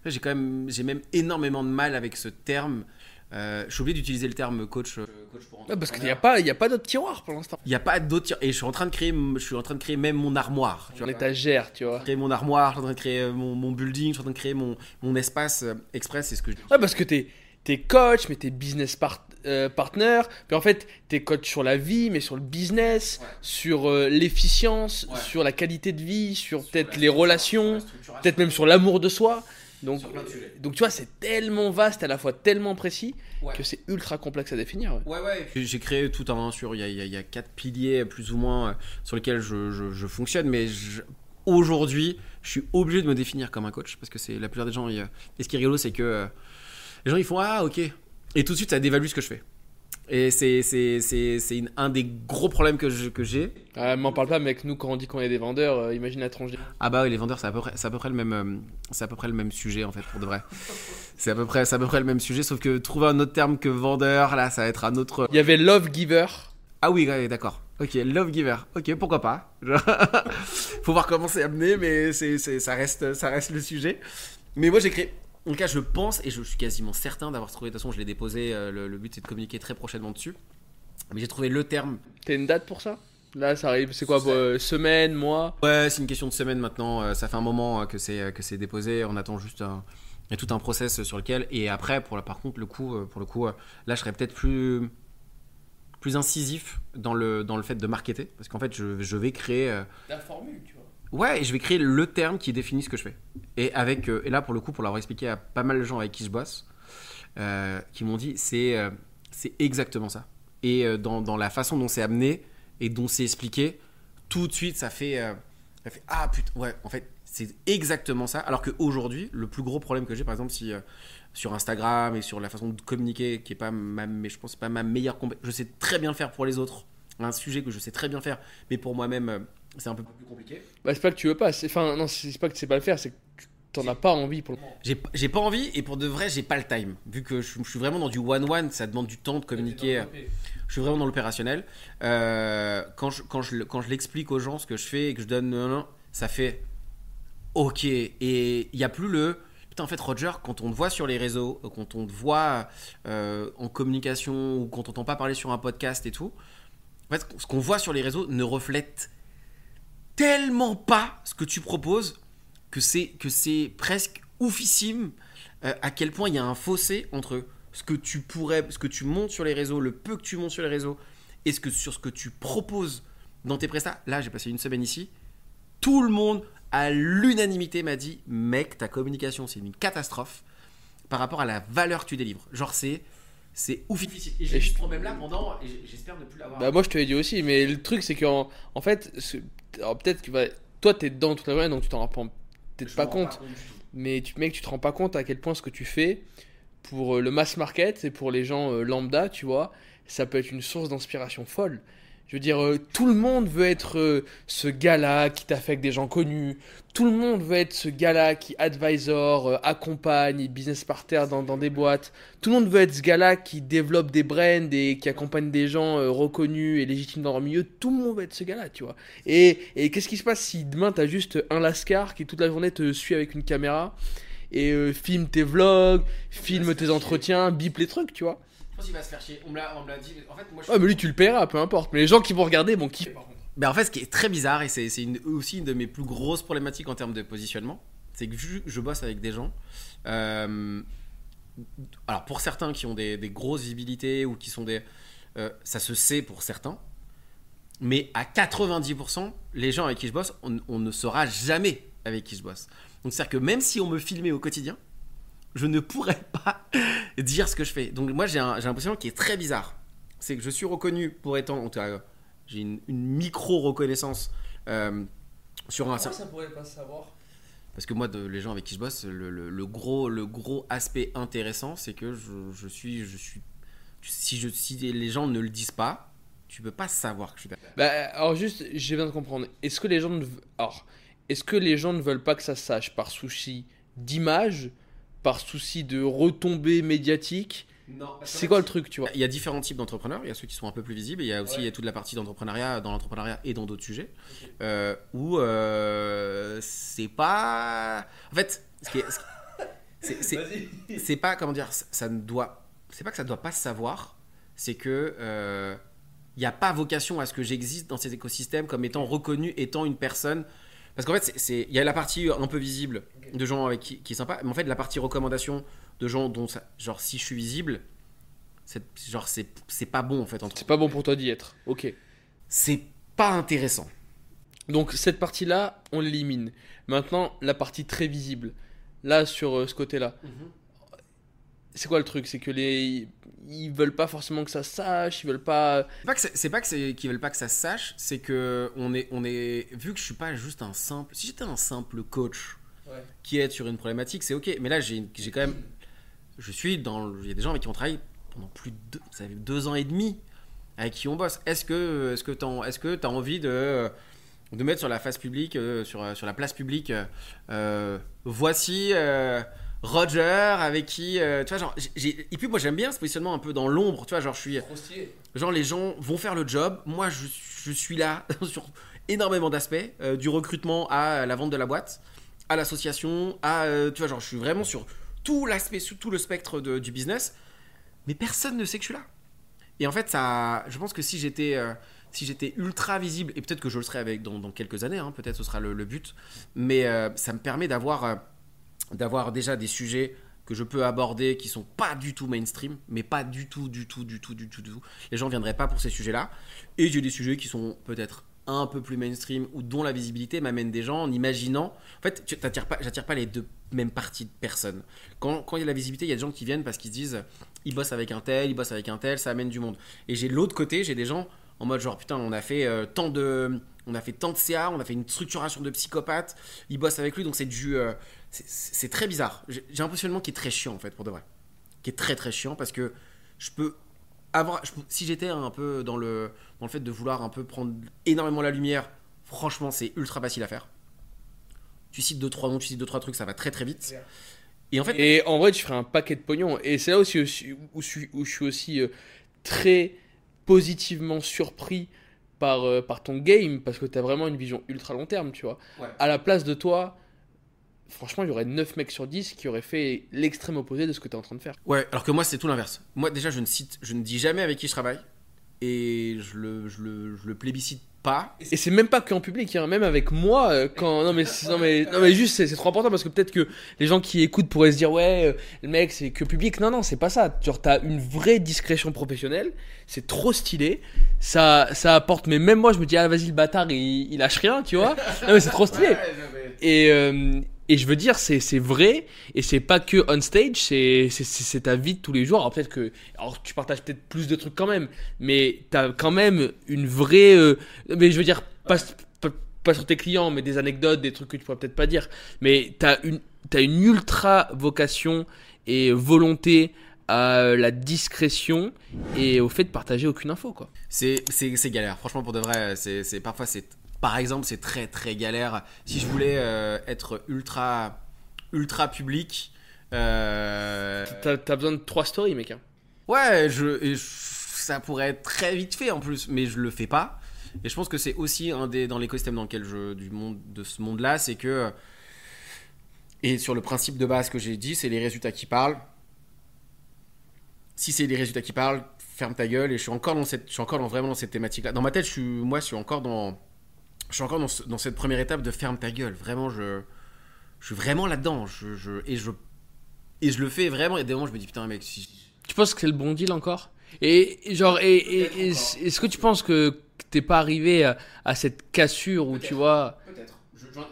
j'ai quand même, j'ai même énormément de mal avec ce terme. Euh, je suis obligé d'utiliser le terme coach. euh, coach pour Ouais, parce qu'il n'y a pas, y a pas d'autre tiroir pour l'instant. Il n'y a pas d'autres. Et je suis en train de créer, je suis en train de créer même mon armoire. tu En vois étagère, tu vois. créer mon armoire, je suis en train de créer euh, mon, mon building, je suis en train de créer mon, mon espace express, c'est ce que je. Ouais, parce que t'es es coach, mais t'es business part- euh, partner. Puis en fait, t'es coach sur la vie, mais sur le business, Ouais. sur euh, l'efficience, Ouais. sur la qualité de vie, sur peut-être les relations, peut-être même sur l'amour de soi. Donc, Sur plein de sujets. donc tu vois, c'est tellement vaste, à la fois tellement précis, Ouais. que c'est ultra complexe à définir. ouais. Ouais, ouais. J'ai- créé tout un sur. Il y a, il y quatre piliers plus ou moins euh, sur lesquels je, je- je fonctionne, mais je- aujourd'hui, je suis obligé de me définir comme un coach parce que c'est la plupart des gens. ils, euh, et ce qui est rigolo, c'est que euh, les gens ils font ah ok, et tout de suite ça dévalue ce que je fais. Et c'est un des gros problèmes que je- que j'ai. Ah, m'en parle pas, mec. Nous, quand on dit qu'on est des vendeurs, euh, imagine la tronche. Ah bah oui, les vendeurs, c'est à peu près, à peu près le même, euh, c'est à peu près le même sujet en fait pour de vrai. C'est à peu près, c'est à peu près le même sujet, sauf que trouver un autre terme que vendeur, là, ça va être un autre. Il y avait Love Giver. Ah oui, ouais, d'accord. Ok, love giver. Ok, pourquoi pas? Faut voir comment c'est amené, mais c'est- ça reste, ça reste le sujet. Mais moi, j'ai créé. En tout cas, je pense et je suis quasiment certain d'avoir trouvé. De toute façon, je l'ai déposé. euh, Le, le but, c'est de communiquer très prochainement dessus. Mais j'ai trouvé le terme. T'as une date pour ça? Là, ça arrive. C'est quoi euh, Semaine, mois? Ouais, c'est une question de semaine maintenant. euh, Ça fait un moment euh, que c'est euh, que c'est déposé. On attend juste un. Il y a tout un process sur lequel. Et après, pour la, par contre, le coup, pour le coup, là, je serais peut-être plus plus incisif dans le dans le fait de marketer, parce qu'en fait, je, je vais créer. La formule, tu vois. Ouais, et je vais créer le terme qui définit ce que je fais. Et avec euh, et là pour le coup pour l'avoir expliqué à pas mal de gens avec qui je bosse, euh, qui m'ont dit c'est euh, exactement ça. Et dans, dans la façon dont c'est amené, et dont c'est expliqué, tout de suite, ça fait, ah putain, ouais, en fait, c'est exactement ça. Alors qu'aujourd'hui, le plus gros problème que j'ai, par exemple, si sur Instagram et sur la façon de communiquer, qui est pas je pense pas ma meilleure je sais très bien le faire pour les autres, un sujet que je sais très bien faire, mais pour moi-même, c'est un peu plus compliqué. Bah, c'est pas que tu veux pas, c'est- enfin, non, c'est pas que tu sais pas le faire, c'est que tu- t'en as pas envie pour le moment. J'ai pas envie et pour de vrai, j'ai pas le time. Vu que je, je suis vraiment dans du one-one, ça demande du temps de communiquer. Je suis vraiment dans l'opérationnel. Euh, quand je, quand je, quand je l'explique aux gens ce que je fais et que je donne non, non, ça fait ok. Et il n'y a plus le. Putain, en fait, Roger, quand on te voit sur les réseaux, euh, quand on te voit euh, en communication ou quand on t'entend pas parler sur un podcast et tout, en fait, ce qu'on voit sur les réseaux ne reflète tellement pas ce que tu proposes que c'est que c'est presque oufissime euh, à quel point il y a un fossé entre ce que tu pourrais, ce que tu montes sur les réseaux, le peu que tu montes sur les réseaux, et ce que sur ce que tu proposes dans tes prestats. Là, j'ai passé une semaine ici. Tout le monde, à l'unanimité, m'a dit mec, ta communication, c'est une catastrophe par rapport à la valeur que tu délivres. Genre, c'est c'est ouf. Et j'ai Et eu ce problème-là pendant, et j'espère ne plus l'avoir. Bah, moi, je te l'ai dit aussi, mais le truc, c'est qu'en en fait, peut-être que bah, toi, t'es dedans toute la journée, donc tu t'en rends pas- peut-être pas compte. Mais tu, mec, tu te rends pas compte à quel point ce que tu fais pour euh, le mass market et pour les gens euh, lambda, tu vois, ça peut être une source d'inspiration folle. Je veux dire, euh, tout le monde veut être euh, ce gars-là qui t'affecte des gens connus. Tout le monde veut être ce gars-là qui advisor, euh, accompagne, business partner dans, dans des boîtes. Tout le monde veut être ce gars-là qui développe des brands et qui accompagne des gens reconnus et légitimes dans leur milieu. Tout le monde veut être ce gars-là, tu vois. Et, et qu'est-ce qui se passe si demain t'as juste un lascar qui toute la journée te suit avec une caméra et filme tes vlogs, filme tes entretiens, bip les trucs, tu vois. Je pense qu'il va se faire chier. On me l'a on me l'a dit. En fait, moi, je Ouais, mais lui tu le paieras, peu importe. Mais les gens qui vont regarder vont kiffer par contre. Ben en fait, ce qui est très bizarre, et c'est c'est une- aussi une de mes plus grosses problématiques en termes de positionnement, c'est que vu que je bosse avec des gens, euh, alors pour certains qui ont des, des grosses visibilités ou qui sont des. euh, ça se sait pour certains, mais à 90%, les gens avec qui je bosse, on, on ne saura jamais avec qui je bosse. Donc c'est-à-dire que même si on me filmait au quotidien, je ne pourrais pas dire ce que je fais. Donc moi j'ai un, j'ai un positionnement qui est très bizarre. C'est que je suis reconnu pour étant, en tout cas, j'ai une, une micro-reconnaissance euh, sur un certain... pourrait pas savoir? Parce que moi, de- les gens avec qui je bosse, le, le- le gros, le gros aspect intéressant, c'est que je, je suis... Je suis si, je, si les gens ne le disent pas, tu peux pas savoir que je suis. Bah, alors juste, j'ai bien de comprendre. Est-ce que les gens ne... Alors, est-ce que les gens ne veulent pas que ça se sache par souci d'image, par souci de retombées médiatiques C'est quoi le truc, tu vois Il y a différents types d'entrepreneurs. Il y a ceux qui sont un peu plus visibles. et Il y a aussi Ouais. il y a toute la partie d'entrepreneuriat dans l'entrepreneuriat et dans d'autres sujets euh, où euh, c'est pas. En fait, c'est- pas comment dire. ça- ne doit. C'est pas que ça doit pas se savoir. C'est que euh, il n'y a pas vocation à ce que j'existe dans ces écosystèmes comme étant reconnu, étant une personne. Parce qu'en fait, il y a la partie un peu visible de gens avec qui, qui est sympa, mais en fait, la partie recommandation de gens dont ça, genre si je suis visible, c'est genre c'est c'est pas bon en fait C'est pas bon pour toi d'y être. Ok. c'est pas intéressant Donc cette partie-là, on l'élimine. Maintenant, la partie très visible. Là, sur euh, ce côté-là. C'est quoi le truc? C'est que les... Ils veulent pas forcément que ça se sache, ils veulent pas... c'est pas que c'est qu'ils veulent pas que ça se sache c'est que on est on est vu que je suis pas juste un simple si j'étais un simple coach Ouais. qui aide sur une problématique c'est ok mais là j'ai quand même je suis dans il y a des gens avec qui on travaille pendant plus de deux, ça fait deux ans et demi avec qui on bosse est-ce que est-ce que t'as est-ce que t'as envie de de mettre sur la face publique euh, sur sur la place publique euh, euh, voici euh, Roger avec qui euh, tu vois genre j'ai- et puis moi j'aime bien ce positionnement un peu dans l'ombre tu vois genre je suis Genre les gens vont faire le job, moi je, je suis là sur énormément d'aspects, euh, du recrutement à la vente de la boîte, à l'association, à euh, tu vois genre je suis vraiment sur tout l'aspect, sur tout le spectre de- du business, mais personne ne sait que je suis là. Et en fait ça, je pense que si j'étais si j'étais ultra visible et peut-être que je le serai avec dans, dans quelques années, hein, peut-être ce sera le, le but, mais euh, ça me permet d'avoir d'avoir déjà des sujets que je peux aborder qui sont pas du tout mainstream, mais pas du tout, du tout, du tout, du tout, du tout. Les gens viendraient pas pour ces sujets-là. Et j'ai des sujets qui sont peut-être un peu plus mainstream ou dont la visibilité m'amène des gens en imaginant. En fait, tu t'attires pas, j'attire pas les deux mêmes parties de personnes. Quand, quand il y a la visibilité, il y a des gens qui viennent parce qu'ils se disent ils bossent avec un tel, ils bossent avec un tel, ça amène du monde. Et j'ai l'autre côté, j'ai des gens en mode genre putain, on a fait euh, tant de. On a fait tant de CA, on a fait une structuration de psychopathe, il bosse avec lui, donc c'est du. euh, c'est- très bizarre. J'ai un positionnement qui est très chiant en fait, pour de vrai. Qui est très très chiant parce que je peux avoir. je si j'étais un peu dans le, dans le fait de vouloir un peu prendre énormément la lumière, franchement, c'est ultra facile à faire. Tu cites 2-3 noms, tu cites 2-3 trucs, ça va très très vite. Et en fait, Et en vrai, tu ferais un paquet de pognon. Et c'est là aussi, où, je suis- où je suis aussi euh, très positivement surpris par, euh, par ton game, parce que tu as vraiment une vision ultra long terme, tu vois. Ouais. À la place de toi, franchement, il y aurait 9 mecs sur 10 qui auraient fait l'extrême opposé de ce que tu es en train de faire. Ouais, alors que moi, c'est tout l'inverse. Moi, déjà, je ne cite, je ne dis jamais avec qui je travaille. Et je le, je le, je le plébiscite pas. Et c'est même pas qu'en public, hein, même avec moi, euh, quand. Non mais, non mais, non mais juste, c'est c'est trop important parce que peut-être que les gens qui écoutent pourraient se dire, ouais, euh, le mec, c'est que public. Non, non, c'est pas ça. Genre, t'as une vraie discrétion professionnelle, c'est trop stylé, ça, ça apporte. Mais même moi, je me dis, ah, vas-y, le bâtard, il, il lâche rien, tu vois. Non mais c'est trop stylé. Et, euh, et je veux dire, c'est c'est vrai, et c'est pas que on stage, c'est ta vie de tous les jours. Alors peut-être que. Alors tu partages peut-être plus de trucs quand même, mais t'as quand même une vraie. euh, mais je veux dire, pas, pas, pas sur tes clients, mais des anecdotes, des trucs que tu pourrais peut-être pas dire. Mais t'as une, t'as une ultra vocation et volonté à la discrétion et au fait de partager aucune info, quoi. C'est, c'est, c'est galère. Franchement, pour de vrai, c'est, c'est parfois c'est, par exemple, c'est très très galère. Si je voulais euh, être ultra, ultra public, euh, T'as besoin de trois stories, mec. hein. ouais, je, et je- ça pourrait être très vite fait en plus, mais je le fais pas. Et je pense que c'est aussi un des dans l'écosystème dans lequel je du monde de ce monde-là, c'est que et sur le principe de base que j'ai dit, c'est les résultats qui parlent. Si c'est les résultats qui parlent, ferme ta gueule. Et je suis encore dans cette, je suis encore dans, vraiment dans cette thématique-là. Dans ma tête, je suis, moi, je suis encore dans, je suis encore dans, ce- dans cette première étape de ferme ta gueule. Vraiment, je, je suis vraiment là-dedans. Je, je, et je, et je le fais vraiment. Et des moments, je me dis putain, mec, si, Tu penses que c'est le bon deal encore? Et, genre, et, et- Peut-être et- encore. est-ce que tu penses que t'es pas arrivé à, à cette cassure où tu vois, peut-être.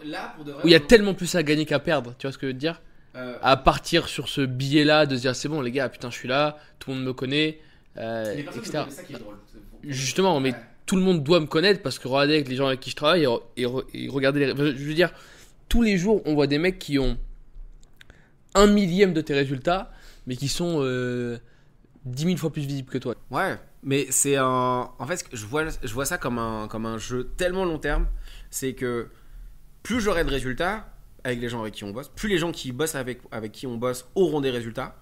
Là, pour de vrai. où il y a tellement plus à gagner qu'à perdre, tu vois ce que je veux te dire? Euh, À partir sur ce billet-là, de se dire c'est bon les gars, putain je suis là, tout le monde me connaît, euh, les personnes etc. ça qui est drôle. Justement, mais Ouais. Tout le monde doit me connaître parce que regardez avec les gens avec qui je travaille et, et regardez les. Je veux dire, tous les jours on voit des mecs qui ont un millième de tes résultats, mais qui sont euh, 10 000 fois plus visibles que toi. Ouais, mais c'est un. En fait, je vois, je vois ça comme un, comme un jeu tellement long terme. C'est que plus j'aurai de résultats avec les gens avec qui on bosse, plus les gens qui bossent avec, avec qui on bosse auront des résultats,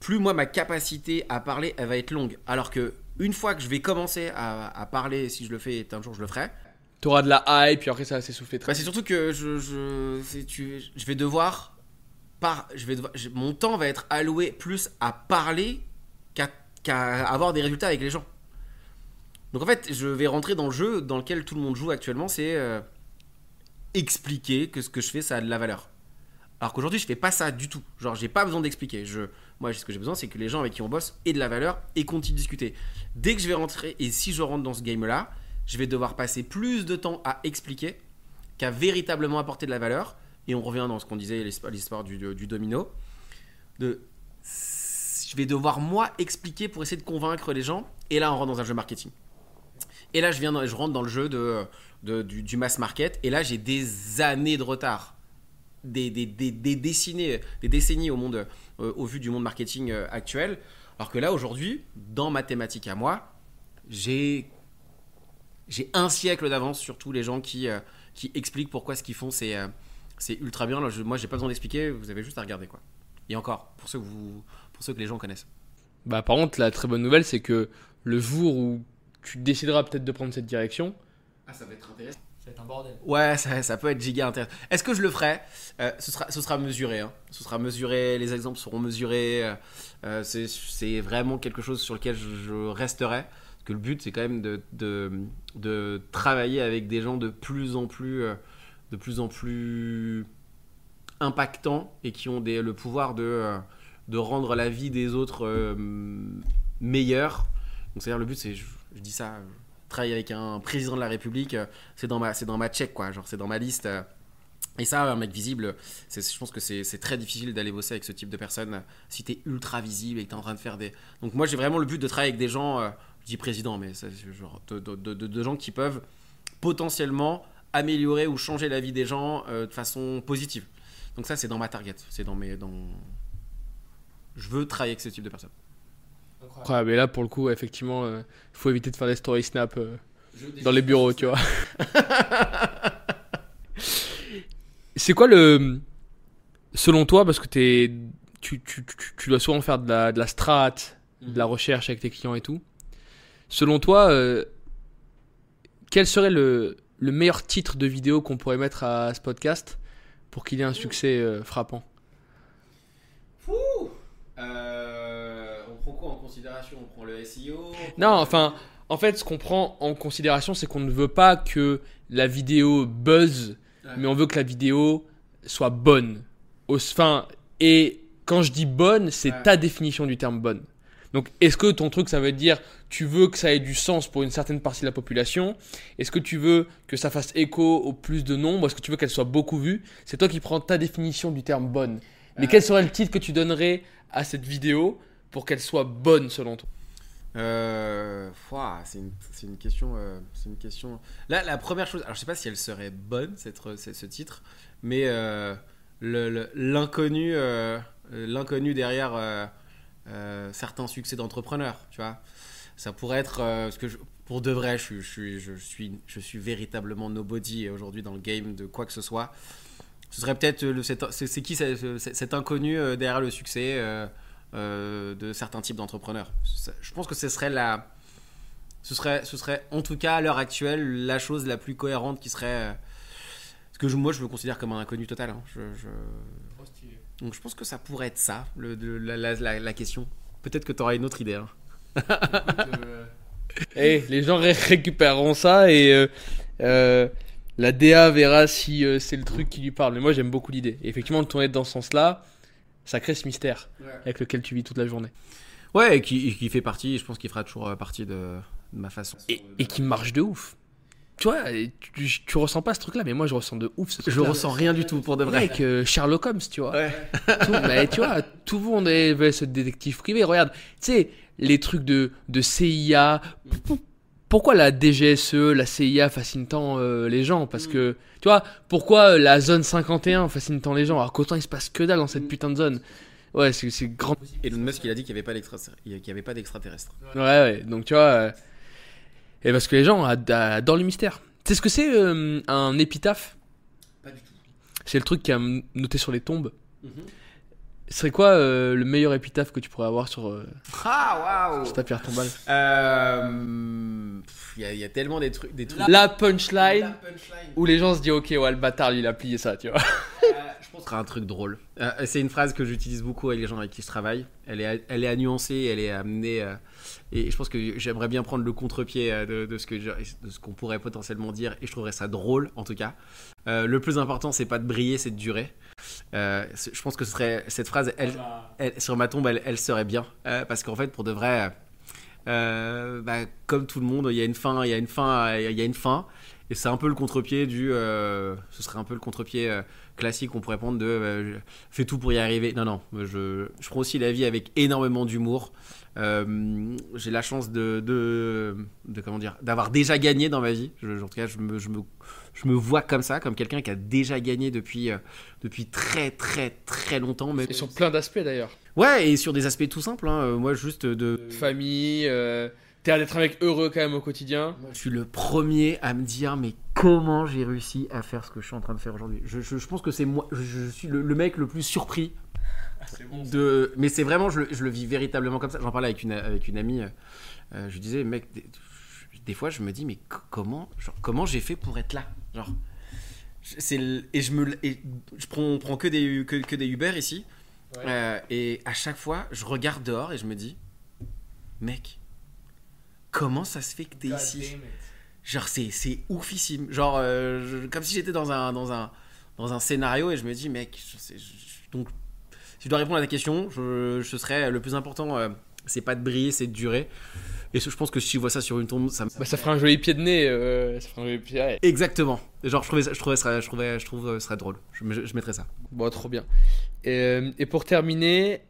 plus moi, ma capacité à parler, elle va être longue. Alors que une fois que je vais commencer à, à parler, si je le fais, et un jour je le ferai, T'auras de la hype, puis après ça va s'essouffler très bah, c'est surtout que je, je, c'est- tu- je vais devoir. Par, je vais devoir- je- mon temps va être alloué plus à parler qu'à qu'à avoir des résultats avec les gens. Donc en fait, je vais rentrer dans le jeu dans lequel tout le monde joue actuellement, c'est euh, expliquer que ce que je fais, ça a de la valeur. Alors qu'aujourd'hui, je fais pas ça du tout. Genre, j'ai pas besoin d'expliquer. Je, moi, ce que j'ai besoin, c'est que les gens avec qui on bosse aient de la valeur et continuent de discuter. Dès que je vais rentrer, et si je rentre dans ce game-là, je vais devoir passer plus de temps à expliquer qu'à véritablement apporter de la valeur. Et on revient dans ce qu'on disait, l'histoire- du, du domino. De, je vais devoir moi expliquer pour essayer de convaincre les gens. Et là, on rentre dans un jeu marketing. Et là, je, viens je rentre dans le jeu de, du mass market. Et là, j'ai des années de retard. Des, des, des, des décennies, des décennies au, monde, euh, au vu du monde marketing euh, actuel. Alors que là, aujourd'hui, dans ma thématique à moi, j'ai j'ai un siècle d'avance sur tous les gens qui, euh, qui expliquent pourquoi ce qu'ils font c'est c'est ultra bien. Là, je- moi, j'ai pas besoin d'expliquer, vous avez juste à regarder quoi. Et encore, pour ceux que, vous, pour ceux que les gens connaissent. Bah, par contre, la très bonne nouvelle, c'est que le jour où tu décideras peut-être de prendre cette direction, Ah, ça va être intéressant. Un bordel. Ouais, ça, peut être giga intéressant. Est-ce que je le ferai Euh, ce, sera, mesuré. hein. Ce sera mesuré, les exemples seront mesurés. euh, euh, c'est- vraiment quelque chose sur lequel je, resterai. Parce que le but, c'est quand même de, de, travailler avec des gens de plus en plus, de plus, en plus impactants et qui ont le pouvoir de, rendre la vie des autres meilleure. Donc, c'est-à-dire, le but, c'est, je, dis ça, travailler avec un président de la République, euh, c'est dans ma c'est dans ma check quoi genre c'est dans ma liste euh, Et ça, un mec visible, je pense que c'est très difficile d'aller bosser avec ce type de personne si t'es ultra visible et que t'es en train de faire des. Donc moi, j'ai vraiment le but de travailler avec des gens, euh, je dis président, mais genre de, de- de- gens qui peuvent potentiellement améliorer ou changer la vie des gens euh, de façon positive. Donc ça, c'est dans ma target. C'est dans mes. Dans... Je veux travailler avec ce type de personne. Incroyable. Et là, pour le coup, effectivement, il faut éviter de faire des story snap euh, dans les bureaux, tu vois. C'est quoi le. Selon toi, parce que t'es, tu, tu, tu, tu dois souvent faire de la, de la strat, de la recherche avec tes clients et tout. Selon toi, euh, quel serait le, le meilleur titre de vidéo qu'on pourrait mettre à ce podcast pour qu'il ait un succès euh, frappant? Euh, considération On prend le SEO Non, enfin, en fait, ce qu'on prend en considération, c'est qu'on ne veut pas que la vidéo buzz, Ouais. mais on veut que la vidéo soit bonne. Enfin, et quand je dis bonne, c'est Ouais. ta définition du terme bonne. Donc, est-ce que ton truc, ça veut dire, tu veux que ça ait du sens pour une certaine partie de la population? Est-ce que tu veux que ça fasse écho au plus de nombre Est-ce que tu veux qu'elle soit beaucoup vue? C'est toi qui prends ta définition du terme bonne. Mais quel serait le titre que tu donnerais à cette vidéo pour qu'elle soit bonne selon toi Euh, c'est une, question. euh, c'est une question. Là, la première chose. Alors, je sais pas si elle serait bonne cette, ce titre, mais euh, l'inconnu, euh, l'inconnu derrière certains succès d'entrepreneurs, tu vois. Ça pourrait être parce que pour de vrai, je, suis- je suis, véritablement nobody aujourd'hui dans le game de quoi que ce soit. Ce serait peut-être c'est qui ce- ce- cet inconnu derrière le succès euh, euh, de certains types d'entrepreneurs. Je pense que ce serait la, ce serait, ce serait en tout cas à l'heure actuelle la chose la plus cohérente qui serait, euh, ce que je- moi je me considère comme un inconnu total. hein. Je- je- Donc je pense que ça pourrait être ça, le, la, la- la- la question. Peut-être que tu auras une autre idée. hein. Eh, les gens ré- récupéreront ça et euh, euh, la DA verra si euh, c'est le truc qui lui parle. Mais moi, j'aime beaucoup l'idée. Et effectivement, le tourner dans ce sens-là, ça crée ce mystère avec lequel tu vis toute la journée. Ouais, et qui, et qui fait partie, je pense qu'il fera toujours euh, partie de, de ma façon. Et, et qui marche de ouf. Tu vois, tu, tu ressens pas ce truc-là, mais moi, je ressens de ouf ce Je truc-là. ressens rien du tout pour de vrai. Mec, euh, Sherlock Holmes, tu vois. Ouais. Tout- mais tu vois, tout le monde est ce détective privé. Regarde, tu sais, les trucs de, de CIA. Pourquoi la DGSE, la CIA fascine tant euh, les gens? Parce que, tu vois, pourquoi euh, la zone 51 fascine tant les gens? Alors qu'autant il se passe que dalle dans cette putain de zone. Ouais, c'est c'est grand. Elon Musk, il a dit qu'il n'y avait pas d'extraterrestres. Ouais, ouais. Donc, tu vois. euh, Et parce que les gens ad- adorent le mystère. Tu sais ce que c'est euh, un épitaphe? Pas du tout. C'est le truc qui a noté sur les tombes. Ce serait quoi euh, le meilleur épitaphe que tu pourrais avoir sur, euh, Ah waouh sur ta pierre tombale? Euh, Il y, a- il y a tellement des trucs. Des trucs La punchline La punchline. où les gens se disent ok ouais le bâtard lui il a plié ça tu vois. Euh, je pense que un truc drôle. Euh, c'est une phrase que j'utilise beaucoup avec les gens avec qui je travaille. Elle est, à, elle est à nuancer, elle est euh, et je pense que j'aimerais bien prendre le contre-pied euh, de, de ce que je- de ce qu'on pourrait potentiellement dire. Et je trouverais ça drôle, en tout cas. Euh, le plus important, c'est pas de briller, c'est de durer. Euh, je pense que ce serait cette phrase, elle, elle- sur ma tombe, elle, elle serait bien. Euh, parce qu'en fait, pour de vrai, euh, bah, comme tout le monde, il y a une fin, il y a une fin, il y a une fin. Et c'est un peu le contre-pied du. ce serait un peu le contre-pied classique qu'on pourrait prendre de. fais tout pour y arriver. Non, non. Je, je prends aussi la vie avec énormément d'humour. Euh, J'ai la chance de, de, de comment dire, d'avoir déjà gagné dans ma vie. Je, en tout cas, je me, je me, je me vois comme ça, comme quelqu'un qui a déjà gagné depuis, euh, depuis très, très, très longtemps. Et sur plein d'aspects d'ailleurs. Ouais, et sur des aspects tout simples. hein. Moi, juste de. Famille, euh, t'as l'air d'être un mec heureux quand même au quotidien. Je suis le premier à me dire, mais comment j'ai réussi à faire ce que je suis en train de faire aujourd'hui? Je, je- je pense que c'est moi, je, je suis le, le mec le plus surpris de. Mais c'est vraiment, je, le- je le vis véritablement comme ça. J'en parlais avec une, avec une amie. euh, je lui disais, mec, des, fois, je me dis, mais co- comment, genre, comment j'ai fait pour être là Genre, le- et je me, et je prends, on prend que des, que, que des Uber ici. Ouais. Euh, et à chaque fois, je regarde dehors et je me dis, mec, comment ça se fait que t'es ici? Genre, c'est, c'est oufissime. Genre, euh, je- comme si j'étais dans un, dans, un, dans un scénario et je me dis, mec, je- donc, si je dois répondre à ta question, je, ce serait le plus important, euh, c'est pas de briller, c'est de durer. Et je pense que si je vois ça sur une tombe, ça me. Bah, ça ferait un joli pied de nez. euh, ça ferait un joli pied- ouais. Exactement. Genre, je trouvais, ça- je trouvais, ça- je trouvais, je trouve, euh, ce serait drôle. Je, je mettrais ça. Bon, trop bien. Et, euh, et pour terminer,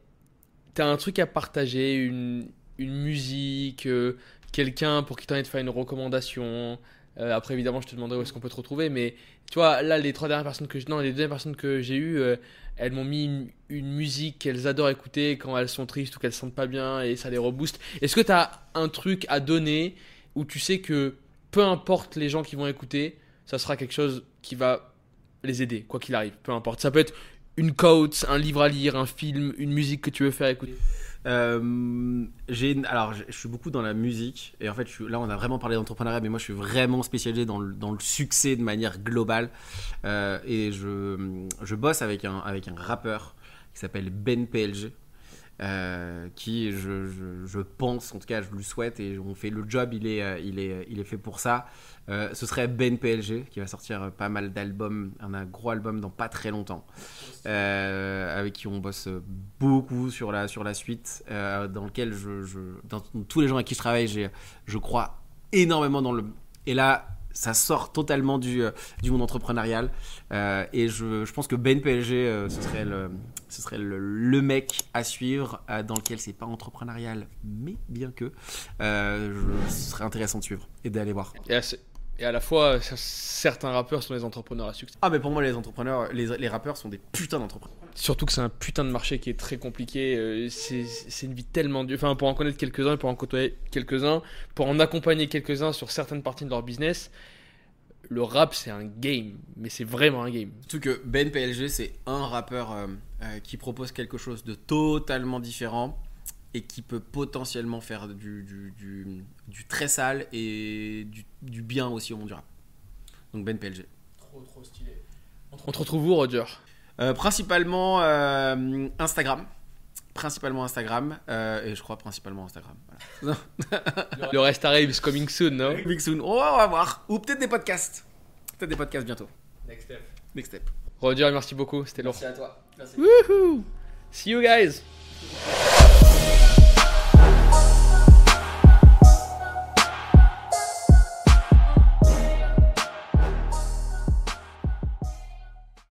t'as un truc à partager, une, une musique, euh, quelqu'un pour qui envie de faire une recommandation. Euh, après, évidemment, je te demanderai où est-ce qu'on peut te retrouver, mais tu vois, là, les trois dernières personnes que non, les deux dernières personnes que j'ai eues, euh, elles m'ont mis une, musique qu'elles adorent écouter quand elles sont tristes ou qu'elles se sentent pas bien et ça les rebooste. Est-ce que t'as un truc à donner où tu sais que peu importe les gens qui vont écouter, ça sera quelque chose qui va les aider, quoi qu'il arrive, peu importe. Ça peut être une quote, un livre à lire, un film, une musique que tu veux faire écouter. Euh, j'ai, alors, je suis beaucoup dans la musique. Et en fait, là, on a vraiment parlé d'entrepreneuriat, mais moi, je suis vraiment spécialisé dans le, dans le succès de manière globale. Euh, et je, je bosse avec un, avec un rappeur qui s'appelle Ben PLG. Euh, qui je, pense, en tout cas je le souhaite et on fait le job, il est, euh, il est, il est fait pour ça. Euh, ce serait Ben PLG qui va sortir euh, pas mal d'albums, un, gros album dans pas très longtemps, euh, avec qui on bosse beaucoup sur la, sur la suite, euh, dans lequel je, dans tous les gens avec qui je travaille, je crois énormément dans le. Et là, ça sort totalement du, euh, du monde entrepreneurial. Euh, et je, je pense que Ben PLG, euh, ce serait le, ce serait le, le mec à suivre, euh, dans lequel c'est pas entrepreneurial, mais bien que euh, je- ce serait intéressant de suivre et d'aller voir. Et à, et à la fois, certains rappeurs sont des entrepreneurs à succès. Ah, mais pour moi, les entrepreneurs, les, les rappeurs sont des putains d'entrepreneurs. Surtout que c'est un putain de marché qui est très compliqué. euh, C'est une vie tellement dure. Enfin, pour en connaître quelques-uns et pour en côtoyer quelques-uns, pour en accompagner quelques-uns sur certaines parties de leur business, le rap c'est un game. Mais c'est vraiment un game. Surtout que Ben PLG, c'est un rappeur euh, euh, qui propose quelque chose de totalement différent et qui peut potentiellement faire du, du, du- du très sale et du, du bien aussi au monde du rap. Donc Ben PLG. Trop, trop stylé. On te retrouve où, Roger? Principalement euh, Instagram. Principalement Instagram. euh, et je crois principalement Instagram. Voilà. Le reste arrive, is coming soon, non Big soon. Oh, on va voir. Ou peut-être des podcasts. Peut-être des podcasts bientôt. Next step. Next step. Roger, merci beaucoup, c'était lourd. à toi. Merci. Woohoo! See you guys!